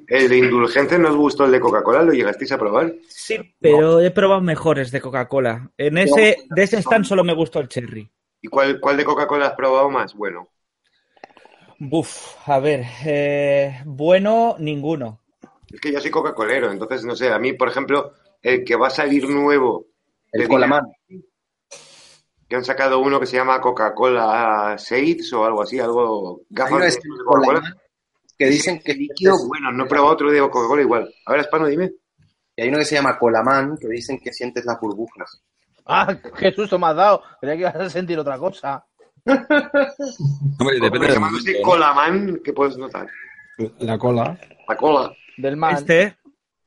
el de indulgente nos gustó el de Coca-Cola, ¿lo llegasteis a probar? Sí, pero he probado mejores de Coca-Cola. En ese, de ese stand solo me gustó el cherry. ¿Y cuál, cuál de Coca-Cola has probado más? Bueno, Buf, a ver, eh, bueno, ninguno. es que yo soy Coca-Colero, entonces no sé, a mí, por ejemplo, el que va a salir nuevo, El de Colamán. que han sacado uno que se llama Coca-Cola Shades o algo así, algo gafas de, llama Coca-Cola. Colamán, que dicen que Líquido bueno, no he probado otro de Coca-Cola igual. A ver, Hispano, dime. Y hay uno que se llama Colamán, que dicen que sientes las burbujas. Ah, qué susto me has dado. Creía que ibas a sentir otra cosa. Hombre, depende. Colaman, que puedes notar. La cola. La cola. Del man. Este,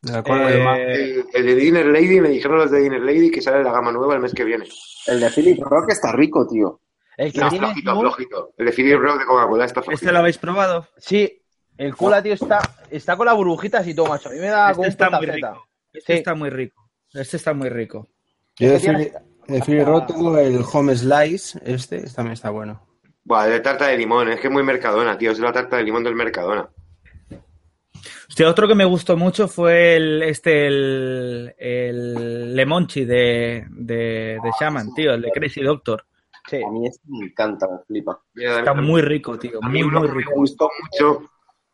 Eh, El, el de Dinner Lady, me dijeron los de Dinner Lady que sale la gama nueva el mes que viene. El de Philip Rock está rico, tío. El que No, tiene flojito, muy- flojito. El de Philip Rock de Coca-Cola está flojito. ¿este lo habéis probado? Sí, el cola, tío, está, está con las burbujitas y todo, macho. A mí me da Este está muy rico. Este Sí. está muy rico. Este está muy rico. Yo de Este Philly Rock tengo el Home Slice, este, este también está bueno. Buah, de tarta de limón, es que es muy Mercadona, tío. Es la tarta de limón del Mercadona. Hostia, otro que me gustó mucho fue el este el, el Lemonchi de, de, de Shaman, tío, el de Crazy Doctor. Sí. A mí este me encanta, me flipa. Está muy rico, tío. A mí Muy, que me rico. gustó mucho,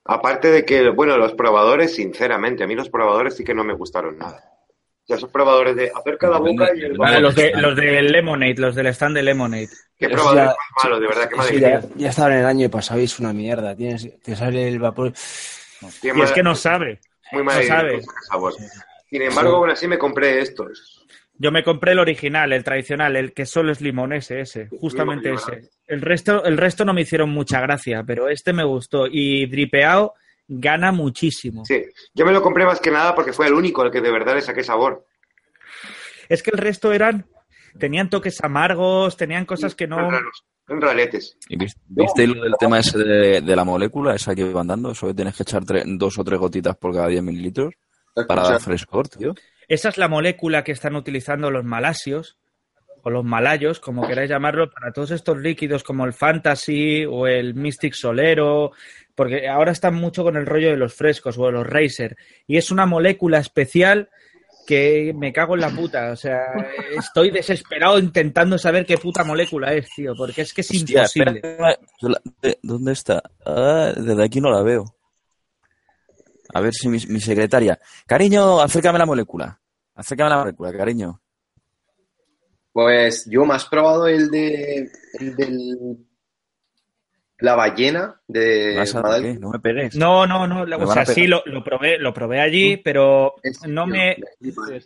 aparte de que, bueno, los probadores, sinceramente, a mí los probadores sí que no me gustaron nada. Sea, esos probadores de acerca la boca y el bombón. los de los de Lemonade, los del stand de Lemonade. Qué Eso probadores ya- más malos, de verdad, qué madre ya, ya estaba en el año pasado y es una mierda. Tienes, te sale el vapor. Y es que no sabe. Muy no mal sabe. sabor. Sin embargo, aún así me compré estos. Yo me compré el original, el tradicional, el que solo es limón ese, ese, justamente Limón, ese. El resto, el resto no me hicieron mucha gracia, pero este me gustó. Y dripeado gana muchísimo. Sí, yo me lo compré más que nada porque fue el único al que de verdad le saqué sabor. Es que el resto eran, tenían toques amargos, tenían cosas que no. Raros, son raletes. ¿Y vis- ¿Visteis lo del tema ese de, de la molécula, esa que van dando? Eso que tienes que echar dos o tres gotitas por cada 10 mililitros para dar frescor, tío. Esa es la molécula que están utilizando los malasios o los malayos, como queráis llamarlo, para todos estos líquidos como el Fantasy o el Mystic Solero, porque ahora están mucho con el rollo de los frescos o de los Racer. Y es una molécula especial que me cago en la puta. O sea, estoy desesperado intentando saber qué puta molécula es, tío, porque es que es Hostia, imposible. espera, ¿Dónde está? Ah, desde aquí no la veo. A ver si mi, mi secretaria. Cariño, acércame la molécula. Acércame la molécula, cariño. Pues yo me has probado el de el del la ballena de ¿Vas a- Madal- qué? No me pegues. No, no, no. Me O sea, sí, lo, lo probé, lo probé allí, pero Este, no me.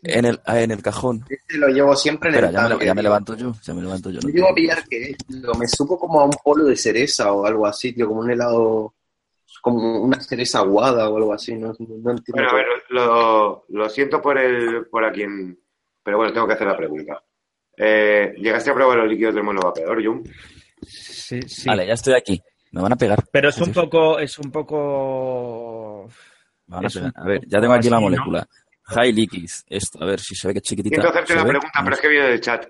En el, ah, en el cajón. Este lo llevo siempre en Espera, el ya me, tanque, ya me tío. levanto yo. Ya me levanto yo. No llego a pillar que es, tío. me supo como a un polo de cereza o algo así, tío, como un helado, como una cereza aguada o algo así, no, no entiendo. Bueno, a ver, lo, lo siento por el por a quien, pero bueno, tengo que hacer la pregunta. Eh, ¿Llegaste a probar los líquidos del monovapeador, Jum? Sí, sí. Vale, ya estoy aquí. Me van a pegar. Pero es un poco, es un poco. me van a pegar. ver, ya tengo aquí la molécula. High liquid. Esto, a ver si se ve que es chiquitita. Siento hacerte ¿Se la ve? pregunta, pero es que viene del chat.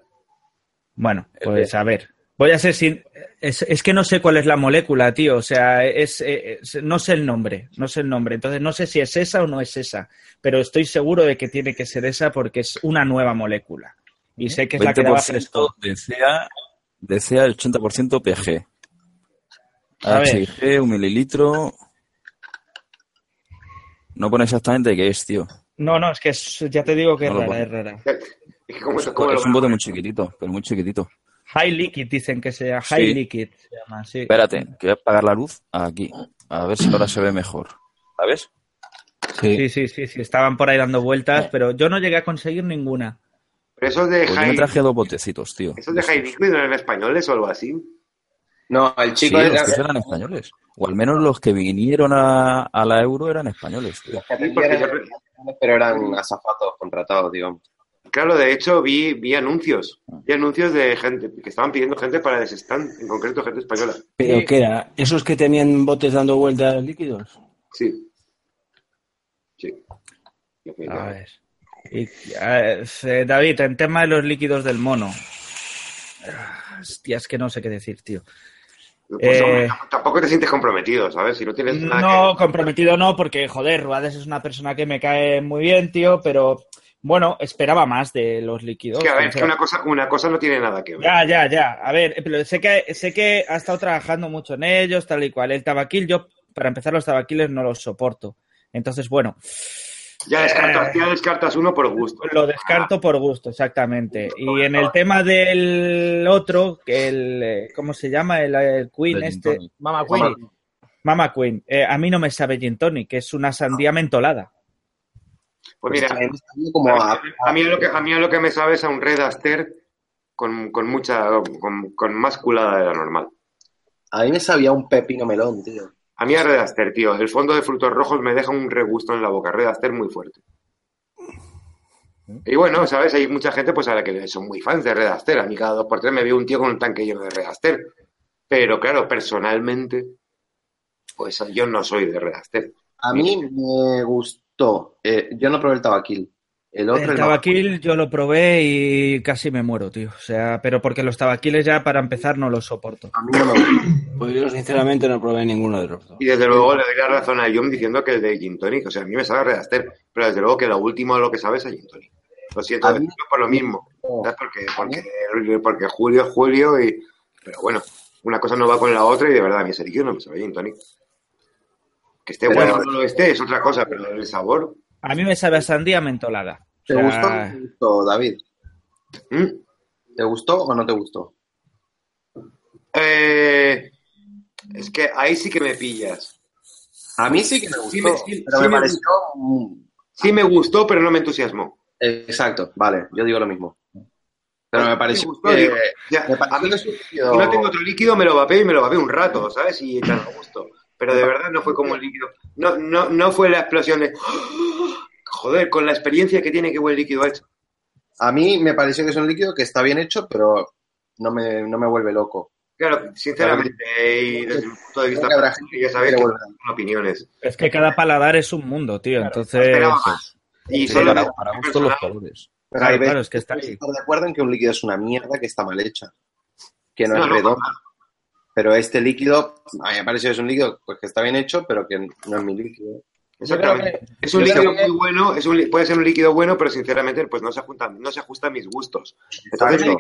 Bueno, pues a ver. Voy a ser sin. Es, es que no sé cuál es la molécula, tío. O sea, es, es- no sé el nombre. No sé el nombre. Entonces no sé si es esa o no es esa. Pero estoy seguro de que tiene que ser esa porque es una nueva molécula. Y sé que es la que daba 20% fresco. de CA, de CA el 80% PG. A ver. HIG, un mililitro. No pone exactamente qué es, tío. No, no, es que es- ya te digo que es No rara, es rara. Es que como, Es, como es un bote muy chiquitito, pero muy chiquitito. High Liquid dicen que sea. High Sí. Liquid se llama, sí. Espérate, que voy a apagar la luz aquí. A ver si ahora se ve mejor. ¿Sabes? Sí. Sí, sí, sí, sí, estaban por ahí dando vueltas, pero yo no llegué a conseguir ninguna. Pero esos de Pues yo me traje dos botecitos, tío. esos de high liquid no eran españoles o algo así. No, el Sí, chico los era, que eran españoles. O al menos los que vinieron a, a la euro eran españoles, tío. Sí, porque eran- yo- pero eran azafatos contratados, digamos. claro, de hecho vi, vi anuncios. Vi anuncios de gente que estaban pidiendo gente para ese stand, en concreto gente española. ¿Pero Sí. qué era? ¿Esos que tenían botes dando vueltas líquidos? Sí. Sí. A ver. Y, eh, David, en tema de los líquidos del mono. Ah, Hostia, es que no sé qué decir, tío. Pues, Eh, hombre, tampoco te sientes comprometido, ¿sabes? Si no tienes nada No, que- comprometido no, porque, joder, Ruades es una persona que me cae muy bien, tío, pero bueno, esperaba más de los líquidos. Es que, a ver, es que una cosa, una cosa no tiene nada que ver. Ya, ya, ya. A ver, pero sé que, sé que ha estado trabajando mucho en ellos, tal y cual. El tabaquil, yo, para empezar, los tabaquiles no los soporto. Entonces, bueno, Ya descartas, ya descartas uno por gusto. lo descarto por gusto, exactamente. Y en el tema del otro, que el, eh, ¿cómo se llama? El, el Queen, Del gin este, tonic. Mama Queen. Mama Queen. Eh, a mí no me sabe gin tonic, que es una sandía mentolada. Pues mira, A mí a, a mí, a lo que, a mí a lo que me sabe es a un Red Aster con, con mucha, con, con más culada de la normal. A mí me sabía un pepino melón, tío. A mí a Red Aster, tío, el fondo de frutos rojos me deja un regusto en la boca. Red Aster muy fuerte. Y bueno, ¿sabes? Hay mucha gente pues a la que son muy fans de Red Aster. A mí cada dos por tres me veo un tío con un tanque lleno de Red Aster. Pero claro, personalmente, pues yo no soy de Red Aster. A mí me gustó. Eh, yo no probé el tabaquil. El otro, El el tabaquil yo lo probé y casi me muero, tío. O sea, pero porque los tabaquiles ya para empezar no los soporto. A mí no me gustó. Pues yo sinceramente no probé ninguno de los dos. Y desde luego le doy la razón a John diciendo que el de Gin Tonic, o sea, a mí me sabe a Red Aster, pero desde luego que lo último lo que sabe es a Gin Tonic. Lo siento A mí- por lo mismo. ¿sabes? Porque, porque, porque Julio es Julio y... Pero bueno, una cosa no va con la otra y de verdad a mí ese líquido no me sabe a Gin Tonic. Que esté Pero- bueno o no lo esté es otra cosa, pero el sabor... A mí me sabe a sandía mentolada. O ¿Te sea, gustó o no te gustó, David? ¿Mm? ¿Te gustó o no te gustó? Eh, es que ahí sí que me pillas. A mí sí que me gustó, Sí me- sí- pero sí me me pareció... mm, Sí me gustó, pero no me entusiasmó. Exacto, vale, yo digo lo mismo. Pero me pareció gustó, que... digo, ya, me pareció a mí, líquido- si no tengo otro líquido, me lo vapeo y me lo vapeo un rato, ¿sabes? Y echando gusto. Pero de verdad no fue como el líquido. No, no, no fue la explosión de. Joder, con la experiencia que tiene, qué buen líquido ha hecho. A mí me pareció que es un líquido que está bien hecho, pero no me, no me vuelve loco. Claro, sinceramente, y desde mi punto de vista, ya sabéis que son opiniones. es que cada paladar es un mundo, tío. Entonces. Y Sí, solo para, para gusto los colores. Pero Claro, es que está ahí. estar de acuerdo en que un líquido es una mierda que está mal hecha, que no, No, es no, redondo. Pero este líquido, a mí me parece que es un líquido pues, que está bien hecho, pero que no es mi líquido. Exactamente. Es un líquido muy bueno, es un, puede ser un líquido bueno, pero sinceramente pues no se ajusta, no se ajusta a mis gustos. Entonces,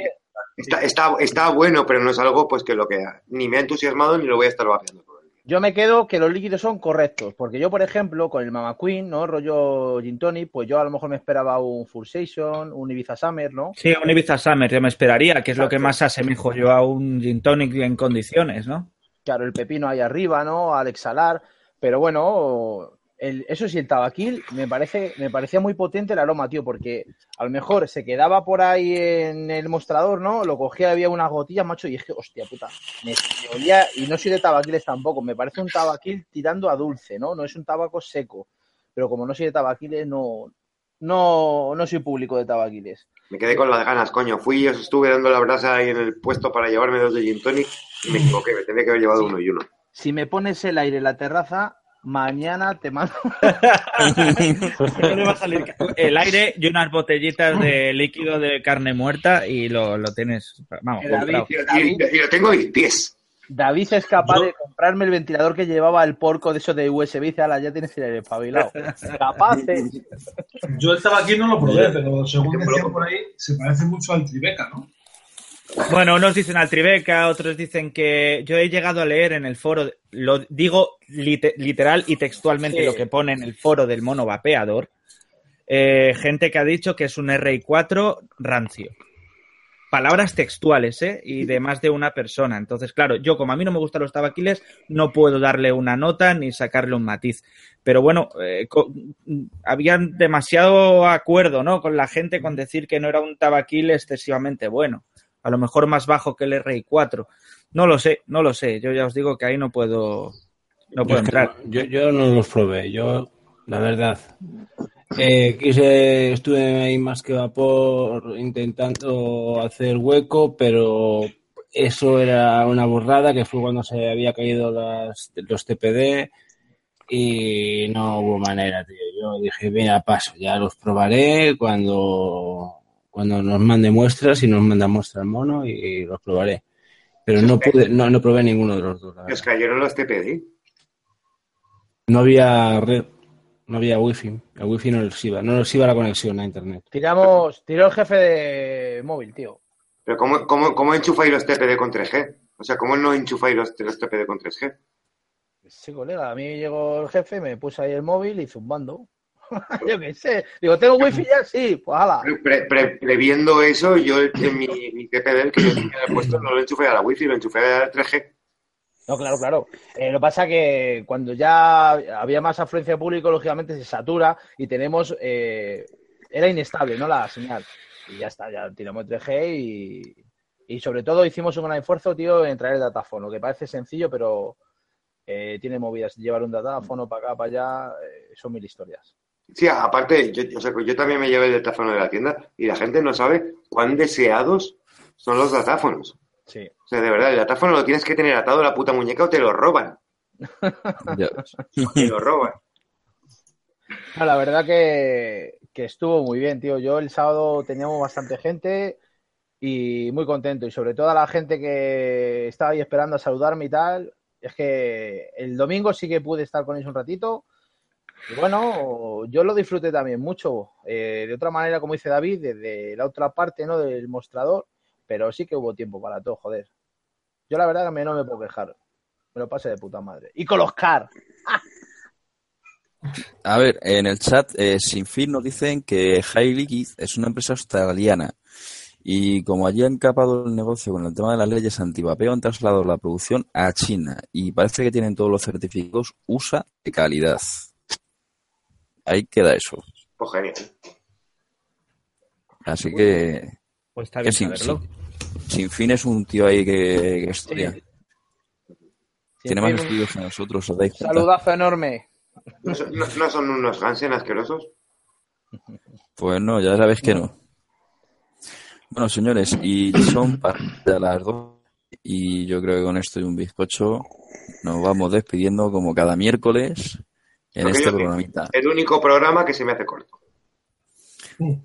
está, está, está bueno, pero no es algo pues que lo que ni me ha entusiasmado ni lo voy a estar vapeando todo el día. Yo me quedo que los líquidos son correctos, porque yo, por ejemplo, con el Mama Queen, ¿no? Rollo Gin Tonic, pues yo a lo mejor me esperaba un Full Session, un Ibiza Summer, ¿no? sí, un Ibiza Summer yo me esperaría, que es lo que más asemejo yo a un gin tonic en condiciones, ¿no? Claro, el pepino ahí arriba, ¿no? Al exhalar. Pero bueno, el- eso sí, el tabaquil me parece, me parecía muy potente el aroma, tío, porque a lo mejor se quedaba por ahí en el mostrador, ¿no? Lo cogía, había unas gotillas, macho, y es que, hostia puta, me, me olía, y no soy de tabaquiles tampoco, me parece un tabaquil tirando a dulce, ¿no? No es un tabaco seco. Pero como no soy de tabaquiles, no, no, no soy público de tabaquiles. Me quedé con las ganas, coño. Fui y os estuve dando la brasa ahí en el puesto para llevarme dos de gin tonic y me equivoqué, me tenía que haber llevado uno y uno. Si me pones el aire en la terraza, mañana te mando. No le va a salir el aire y unas botellitas de líquido de carne muerta y lo, lo tienes, vamos, David, comprado. Y, y- y lo tengo en pies. David es capaz Yo- de comprarme el ventilador que llevaba el porco de esos de USB y dice, ala, ya tienes el aire espabilado. Capaz, ¿eh? Yo el tabaquín no lo probé, pero según decían por ahí, se parece mucho al Tribeca, ¿no? Bueno, unos dicen al Tribeca, otros dicen que yo he llegado a leer en el foro, lo digo lite- literal y textualmente Sí. lo que pone en el foro del mono vapeador, eh, gente que ha dicho que es un RI4 rancio. Palabras textuales, ¿eh? Y de más de una persona. Entonces, claro, yo como a mí no me gustan los tabaquiles, no puedo darle una nota ni sacarle un matiz. Pero bueno, eh, co- había demasiado acuerdo, ¿no? Con la gente con decir que no era un tabaquil excesivamente bueno a lo mejor más bajo que el RI4. No lo sé, no lo sé. Yo ya os digo que ahí no puedo, no puedo entrar. no, yo, yo no los probé, yo, la verdad. Eh, quise, estuve ahí más que vapor intentando hacer hueco, pero eso era una borrada que fue cuando se había caído las, los TPD y no hubo manera, tío. Yo dije, mira, paso, ya los probaré cuando, cuando nos mande muestras y nos manda muestras mono y, los probaré. Pero no pude, no, no probé ninguno de los dos. la Os cayeron los TPD. No había red, no había wifi. El wifi no les iba, no les iba la conexión a internet. Tiramos, tiró el jefe de móvil, tío. Pero ¿cómo, cómo, cómo enchufáis los TPD con 3G? O sea, ¿cómo no enchufáis los, los TPD con 3G? Sí, colega, a mí llegó el jefe, me puse ahí el móvil y zumbando. Yo qué sé. Digo, ¿tengo wifi ya? Sí, pues. Pre- pre- previendo eso, yo en mi, mi TPD, que yo tenía puesto, no lo enchufé a la wifi, lo enchufé al 3G. No, claro, claro. Eh, lo que pasa que cuando ya había más afluencia de público, lógicamente se satura y tenemos. eh, era inestable, ¿no? La señal. y ya está, ya tiramos 3G y, y sobre todo hicimos un gran esfuerzo, tío, en traer el datáfono, que parece sencillo, pero eh, tiene movidas. Llevar un datáfono para acá, para allá, eh, son mil historias. Sí, aparte, yo, o sea, yo también me llevé el datáfono de la tienda y la gente no sabe cuán deseados son los datáfonos. Sí. O sea, de verdad, el datáfono lo tienes que tener atado a la puta muñeca o te lo roban. Te lo roban. No, la verdad que, que estuvo muy bien, tío. Yo el sábado teníamos bastante gente y muy contento. Y sobre todo a la gente que estaba ahí esperando a saludarme y tal. Es que el domingo sí que pude estar con ellos un ratito. Y bueno, yo lo disfruté también mucho. Eh, de otra manera, como dice David, desde la otra parte ¿no? del mostrador. Pero sí que hubo tiempo para todo, joder. Yo la verdad que no me puedo quejar. Me lo pasé de puta madre. Y con los car. A ver, en el chat, eh, sin fin nos dicen que High Liquid es una empresa australiana y como allí han capado el negocio con el tema de las leyes antivapeo, han trasladado la producción a China y parece que tienen todos los certificados USA de calidad. Ahí queda eso. Pues genial. Así que, Pues está que bien sin, saberlo. sin- sin fin es un tío ahí que, que estudia. Tiene más estudios que nosotros. Saludazo enorme. ¿No son, no- no son unos Hansen asquerosos? Pues no, ya sabéis que no. Bueno, señores, y son para las dos. Y yo creo que con esto y un bizcocho nos vamos despidiendo como cada miércoles en este programita. El único programa que se me hace corto.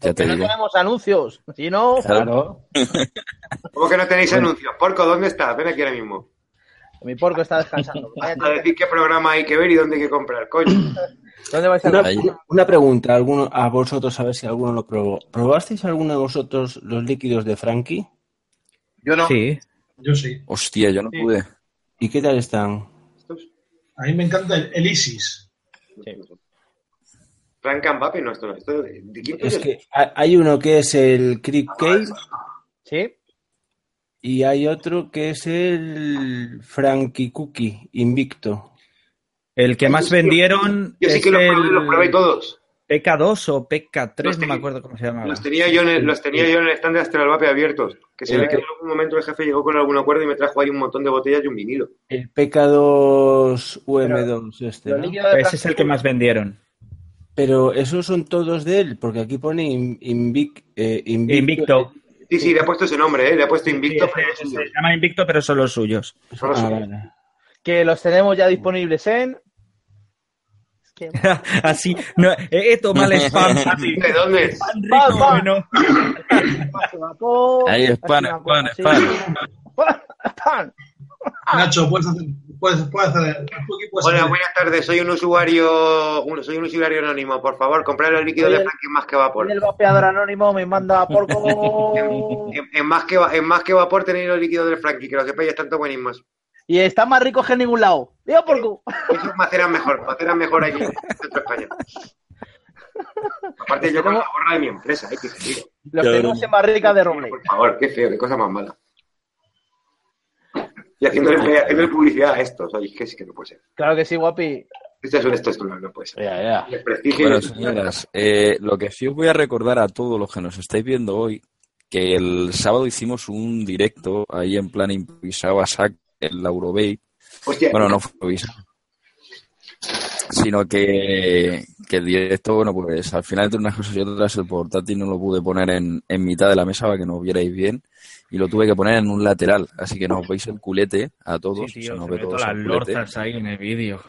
Ya te no digo. tenemos anuncios. Si no, Claro. ¿Cómo que no tenéis anuncios? Porco, ¿dónde estás? Ven aquí ahora mismo. mi porco está descansando. A decir qué programa hay que ver y dónde hay que comprar, coño. ¿Dónde vais a Una, una pregunta a, alguno, a vosotros, a ver si alguno lo probó. ¿Probasteis alguno de vosotros los líquidos de Frankie? Yo no. Sí. Yo sí. Hostia, yo no Sí. pude. ¿Y qué tal están? A mí me encanta el, el ISIS. Frank Mbappé, no, esto no. Esto, ¿De quién Es que ha- hay uno que es el Creek Cave ¿Sí? y hay otro que es el Frankie Cookie Invicto. El que más vendieron Yo sí es que los probé, los probé el todos. PK2 o PK3, Los no me acuerdo cómo se llamaba. Los tenía yo en el, los tenía yo en el stand de Astralvape abiertos. Que se ve que en algún momento el jefe llegó con algún acuerdo y me trajo ahí un montón de botellas y un vinilo. El PK2 UM2 este, Los Ese es el que más vendieron. Pero esos son todos de él, porque aquí pone Invic- eh, Invicto. Invicto. Sí, sí, le ha puesto ese nombre, ¿eh? Le ha puesto Invicto. Sí, pero se llama Invicto, pero son los suyos. Solo Ah, suyo. vale. Que los tenemos ya disponibles en. Es que- Así, no, eh, toma el spam. Así. ¿De dónde? Pan Pan, rico, pan. bueno. Ahí es pan, es pan, es pan. Pan. Nacho, puedes hacer. Puedes, puedes hacer. puedes Hola, hacer- buenas tardes. Soy un usuario, un- soy un usuario anónimo. Por favor, comprar el líquido Oye, de Frankie en más que vapor. El vapeador anónimo me manda por como. En, en más que, en más que vapor tenéis los líquidos del Frankie, que lo sepáis, están todos buenísimos. Y está más rico que en ningún lado. Digo por cu. Esos maceran mejor, maceran mejor aquí en Centro España. Aparte yo con la gorra de mi empresa, hay que decirlo. Los tenemos en barrica de roble. Por favor, qué feo, qué cosa más mala. Y haciéndole, haciéndole publicidad a estos, oye, que sí que no puede ser. Claro que sí, guapi. Esto es un esto, esto no, no puede ser. Ya, ya. El prestigio Bueno, señoras, eh, lo que sí os voy a recordar a todos los que nos estáis viendo hoy, que el sábado hicimos un directo ahí en plan improvisado a sac en la Eurobay. Hostia, Bueno, no fue improvisado. Sino que, que el directo, bueno, pues al final entre unas cosas y otras el portátil no lo pude poner en, en mitad de la mesa para que nos vierais bien y lo tuve que poner en un lateral, así que nos veis el culete a todos, Sí, se nos se ve ve todos todas las el lorzas ahí en el vídeo.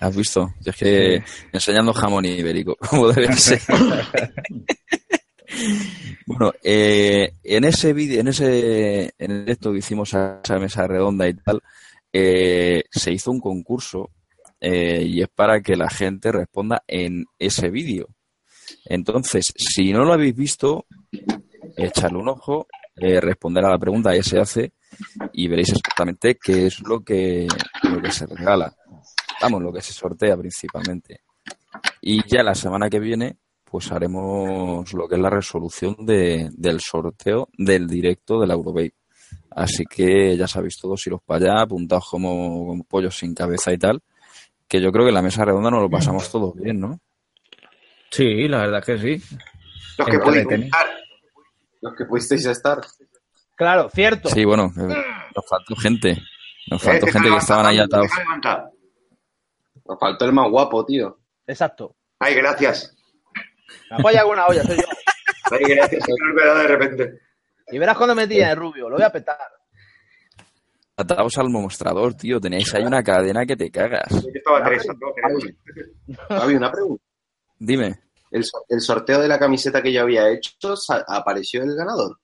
¿Has visto? Yo es que enseñando jamón ibérico, como debe ser. bueno, eh, en ese vídeo, en ese, en esto que hicimos a esa mesa redonda y tal, eh, se hizo un concurso eh, y es para que la gente responda en ese vídeo. Entonces, si no lo habéis visto, echarle un ojo, responder a la pregunta que se hace y veréis exactamente qué es lo que, lo que se regala vamos, lo que se sortea principalmente. Y ya la semana que viene, pues haremos lo que es la resolución de, del sorteo del directo de la Eurobay. Así que ya sabéis todos, iros para allá, apuntados como, como pollos sin cabeza y tal, que yo creo que en la mesa redonda nos lo pasamos todos bien, ¿no? Sí, la verdad que sí. los que podéis juntar. Los que pudisteis estar. Claro, cierto. Sí, bueno, eh, nos faltó gente. Nos faltó Eh, gente que estaban ahí atados. Nos faltó el más guapo, tío. Exacto. Ay, gracias. Me apoya alguna olla, soy yo. Ay, gracias. Se me ha olvidado de repente. Y verás cuando me tiene rubio, lo voy a petar. Atados al mostrador, tío. Tenéis ahí una cadena que te cagas. Yo estaba tres. ¿no? Javi, una pregunta. Dime. El, el sorteo de la camiseta que yo había hecho, ¿apareció el ganador?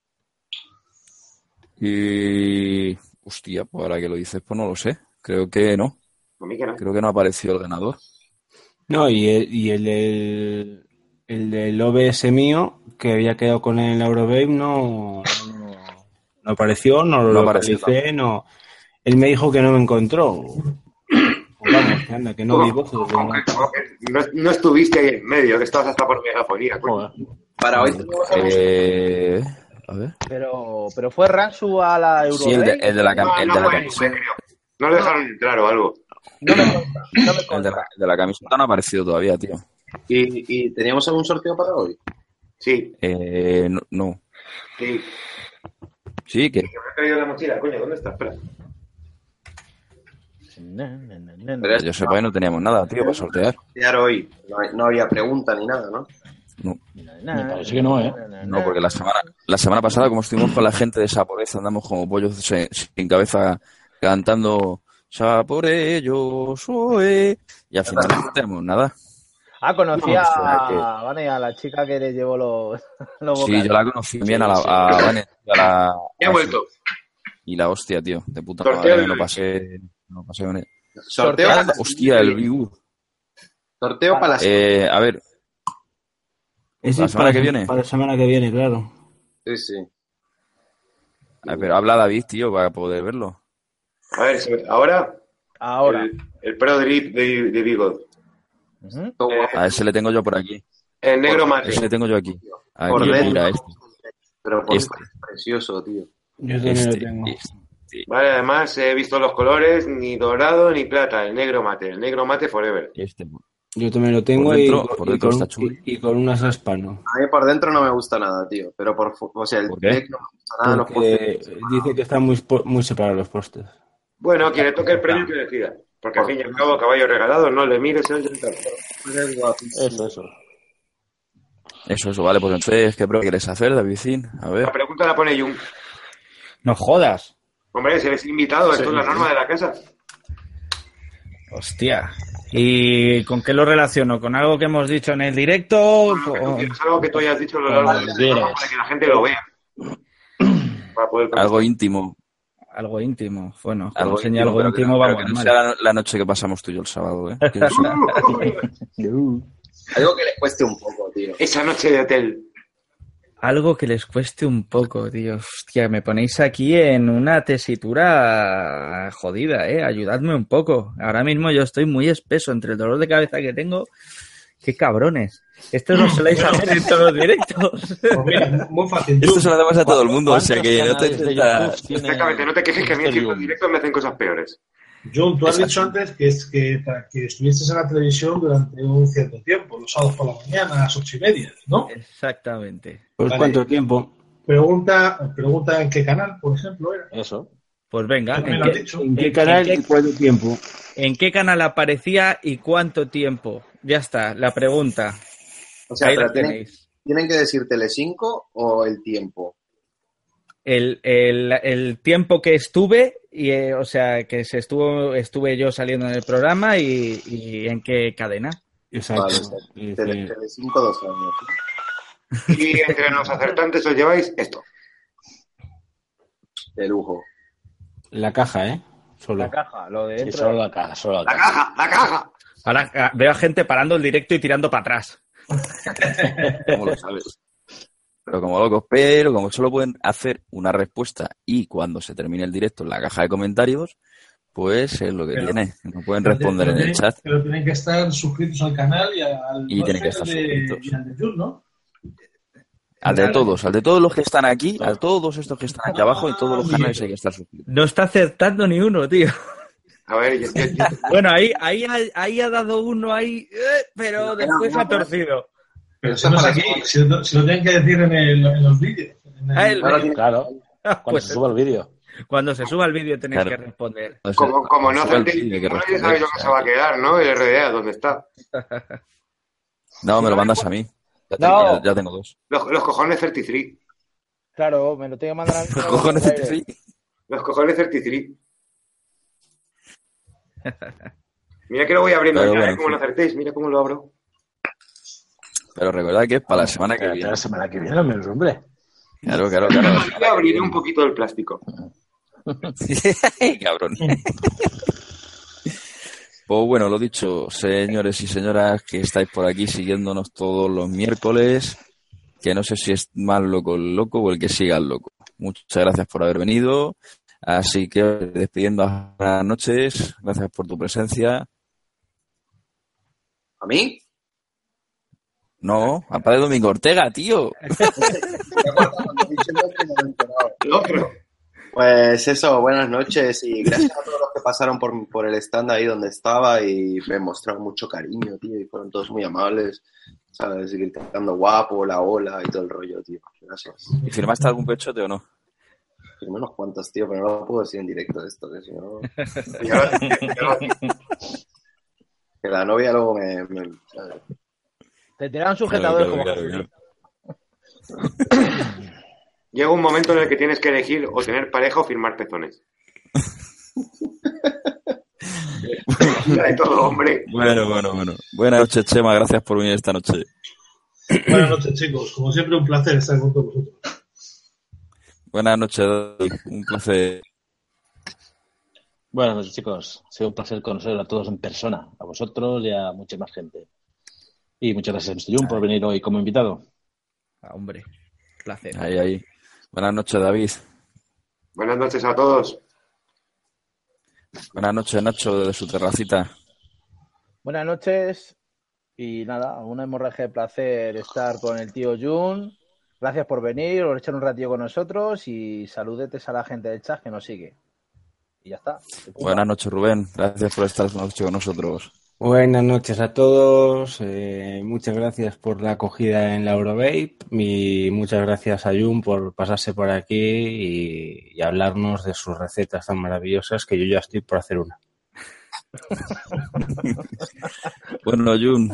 Y. Hostia, pues ahora que lo dices, pues no lo sé. Creo que no. A mí que no. Creo que no apareció el ganador. No, y el, y el, del- el del OBS mío, que había quedado con el Eurobabe, no, no, no apareció, no lo No localicé, no. Él me dijo que no me encontró. Pues vamos, que anda, que no vi voces. No, no estuviste ahí en medio, que estabas hasta por megafonía. Para hoy Eh. A ver. Pero, pero fue Ransu a la Euro. Sí, el de, el de la, cam- No, el no de la lo dejaron entrar o algo. No me consta, no me El de consta. la, el de la camiseta no ha aparecido todavía, tío. ¿Y, y teníamos algún sorteo para hoy? Sí, Eh, no, no. sí. Sí, que me he traído la mochila, coño, ¿dónde está? Espera. Pero yo sepa que no teníamos nada, tío, para sortear. sortear hoy. No, hay- no había pregunta ni nada, ¿no? Me parece que no, ¿eh? No, porque la semana, la semana pasada, como estuvimos con la gente de Saporez, andamos como pollos sin, sin cabeza cantando Saporé, yo soy. Y al final no tenemos nada. Ah, conocí No, a, o sea que- Vane, a la chica que le llevó los, los Sí, yo la conocí bien a la, a Vane, a la- Ya he vuelto. Y la hostia, tío, de puta Sorteo madre, me lo pasé, me lo pasé con él. Sorteo, para la- Hostia, el Bigu. sorteo para las... Eh, a ver, Ese ¿La es semana para- que viene? Para la semana que viene, claro. Sí, sí. a ver, habla David, tío, para poder verlo. A ver, ahora Ahora. el, el Pro Drip de, de Vigo. Todo guapo. A ese le tengo yo por aquí. El negro mate. Ese le tengo yo aquí. Por Aquí, mira, este. Pero por Este. es precioso, tío. Yo también Este, lo tengo. este, Vale, además he visto los colores, ni dorado ni plata, el negro mate, el negro mate forever. este. Yo también lo tengo Por dentro- y, con- por y dentro con, está chulo. y- y con unas aspas no. A mí por dentro no me gusta nada, tío. Pero por... O sea, el ¿Por qué? deck no me gusta nada. los postes- dice que están muy separados los postes. Bueno, quien le toque el premio que decida. Porque al fin y al cabo, caballo regalado, no le mires el es guapísimo. Eso, eso. Eso, eso, vale, pues entonces, ¿qué prueba quieres hacer, Davidín? A ver. La pregunta la pone Jung. No jodas. Hombre, si eres invitado, esto es la norma de la casa. Hostia. ¿Y con qué lo relaciono? ¿Con algo que hemos dicho en el directo? Lo que tú ¿Con- quieras, algo que tú hayas dicho a lo largo para que la gente lo vea. Para poder. Algo íntimo. Algo íntimo. Bueno, Algo algo enseña algo pero que íntimo, no- vamos que no mal. sea la, la noche que pasamos tú y yo el sábado, ¿eh? Eso- Algo que le cueste un poco, tío. Esa noche de hotel. Algo que les cueste un poco, tío. Hostia, me ponéis aquí en una tesitura jodida, ¿eh? Ayudadme un poco. Ahora mismo yo estoy muy espeso entre el dolor de cabeza que tengo. ¡Qué cabrones! Esto lo soléis hacer en todos los directos. Pues mira, muy fácil. Esto se lo damos a todo el mundo, o sea ¿Cuántos que no te canales de intenta- YouTube tiene Exactamente, no te quejes que a mí en ciertos directos me hacen cosas peores. Jun, tú has Exacto. dicho antes que, es que para que estuvieses en la televisión durante un cierto tiempo, los sábados por la mañana, a las ocho y media, ¿no? Exactamente. ¿Por Vale. cuánto tiempo? Pregunta, pregunta en qué canal, por ejemplo, era. Eso. Pues venga, me ¿en lo has qué, dicho. ¿En qué ¿En canal qué- y cuánto tiempo? en qué canal aparecía y cuánto tiempo? Ya está, la pregunta. O sea, Ahí la tienen, tenéis. tienen que decir Telecinco o el tiempo. El, el, el tiempo que estuve, y, eh, o sea, que se estuvo, estuve yo saliendo en el programa y, y en qué cadena. Exacto. Vale, Tele, dos años. Y entre los acertantes os lleváis esto. De lujo. la caja, ¿eh? Solo. La caja, lo de Sí, dentro. solo la caja, solo la ¡La caja. caja! ¡La caja! Ahora ah, veo a gente parando el directo y tirando para atrás. ¿Cómo lo sabes? Pero como locos, pero como solo pueden hacer una respuesta y cuando se termine el directo en la caja de comentarios, pues es lo que Pero- tiene. No pueden responder en el chat. Pero tienen que estar suscritos al canal y al. Y tienen que estar de, suscritos. y al de Jun, ¿no? Al de todos, al de todos los que están aquí, a todos estos que están aquí abajo, en todos los canales hay que estar suscritos. No está acertando ni uno, tío. A ver, yo, yo- yo- Bueno, ahí, ahí, ha- ahí ha dado uno ahí, eh, pero después ha torcido. Pero si no es aquí, si lo, si lo tienen que decir en, el- en los vídeos. en el- Ah, el- Claro, cuando Pues se suba el vídeo. Cuando se suba el vídeo tenéis Claro. que responder. No Como, como no el acertéis, vídeo, hay que se va a quedar, ¿no? El RDA, ¿dónde está? No, me lo mandas a mí. Ya tengo, No. ya, ya tengo dos. Los, los cojones 33. Claro, me lo tengo que mandar a mí. Los cojones Al aire. sí. Los cojones 33. Mira que lo voy abriendo Pero ya, bueno, ¿eh? Sí. lo acertéis, mira cómo lo abro. Pero recordad que es para la semana que viene. La semana que viene, al menos, hombre. Claro, claro, claro. Yo abriré un poquito el plástico. Cabrón. Pues bueno, lo dicho, señores y señoras que estáis por aquí siguiéndonos todos los miércoles, que no sé si es más loco el loco o el que siga el loco. Muchas gracias por haber venido. Así que despidiendo buenas noches, gracias por tu presencia. ¿A mí? No, a Padre Domingo Ortega, tío. Pues eso, buenas noches y gracias a todos los que pasaron por, por el stand ahí donde estaba y me mostraron mucho cariño, tío, y fueron todos muy amables, ¿sabes? Y gritando guapo, la ola y todo el rollo, tío. Gracias. ¿Y firmaste algún pechote o no? Firmé unos cuantos, tío, pero no lo puedo decir en directo esto, que si no... Que la novia luego me... Te tiraron sujetadores Claro, como. Llega un momento en el que tienes que elegir o tener pareja o firmar pezones. Hay todo, hombre. Bueno, bueno, bueno. Buenas noches, Chema. Gracias por venir esta noche. Buenas noches, chicos. Como siempre, un placer estar con todos vosotros. Buenas noches, David. Un placer. Buenas noches, chicos. Ha sido un placer conocer a todos en persona, a vosotros y a mucha más gente. Y muchas gracias, Mr. Jun, por venir hoy como invitado. Ah, hombre, placer. Ahí, ahí. Buenas noches, David. Buenas noches a todos. Buenas noches, Nacho, desde su terracita. Buenas noches. Y nada, una hemorragia de placer estar con el tío Jun. Gracias por venir, por echar un ratillo con nosotros y saludetes a la gente del chat que nos sigue. Y ya está. Buenas noches, Rubén. Gracias por estar esta noche con nosotros. Buenas noches a todos. eh, muchas gracias por la acogida en la Eurovape y muchas gracias a Jun por pasarse por aquí y, y hablarnos de sus recetas tan maravillosas que yo ya estoy por hacer una. Bueno, Jun,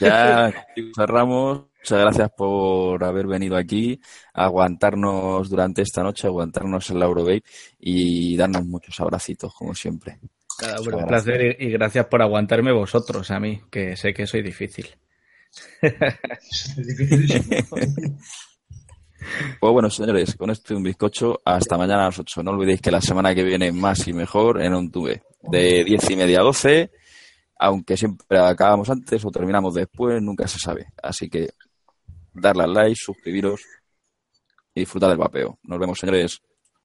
ya cerramos. Muchas gracias por haber venido aquí, aguantarnos durante esta noche, aguantarnos en la Eurovape y darnos muchos abracitos, como siempre. Nada, hombre, un placer y, y gracias por aguantarme vosotros a mí, que sé que soy difícil. Pues bueno, señores, con esto y un bizcocho, hasta mañana a las 8. No olvidéis que la semana que viene más y mejor en OnTube, de 10 y media a 12, aunque siempre acabamos antes o terminamos después, nunca se sabe. Así que darle al like, suscribiros y disfrutar del vapeo. Nos vemos, señores.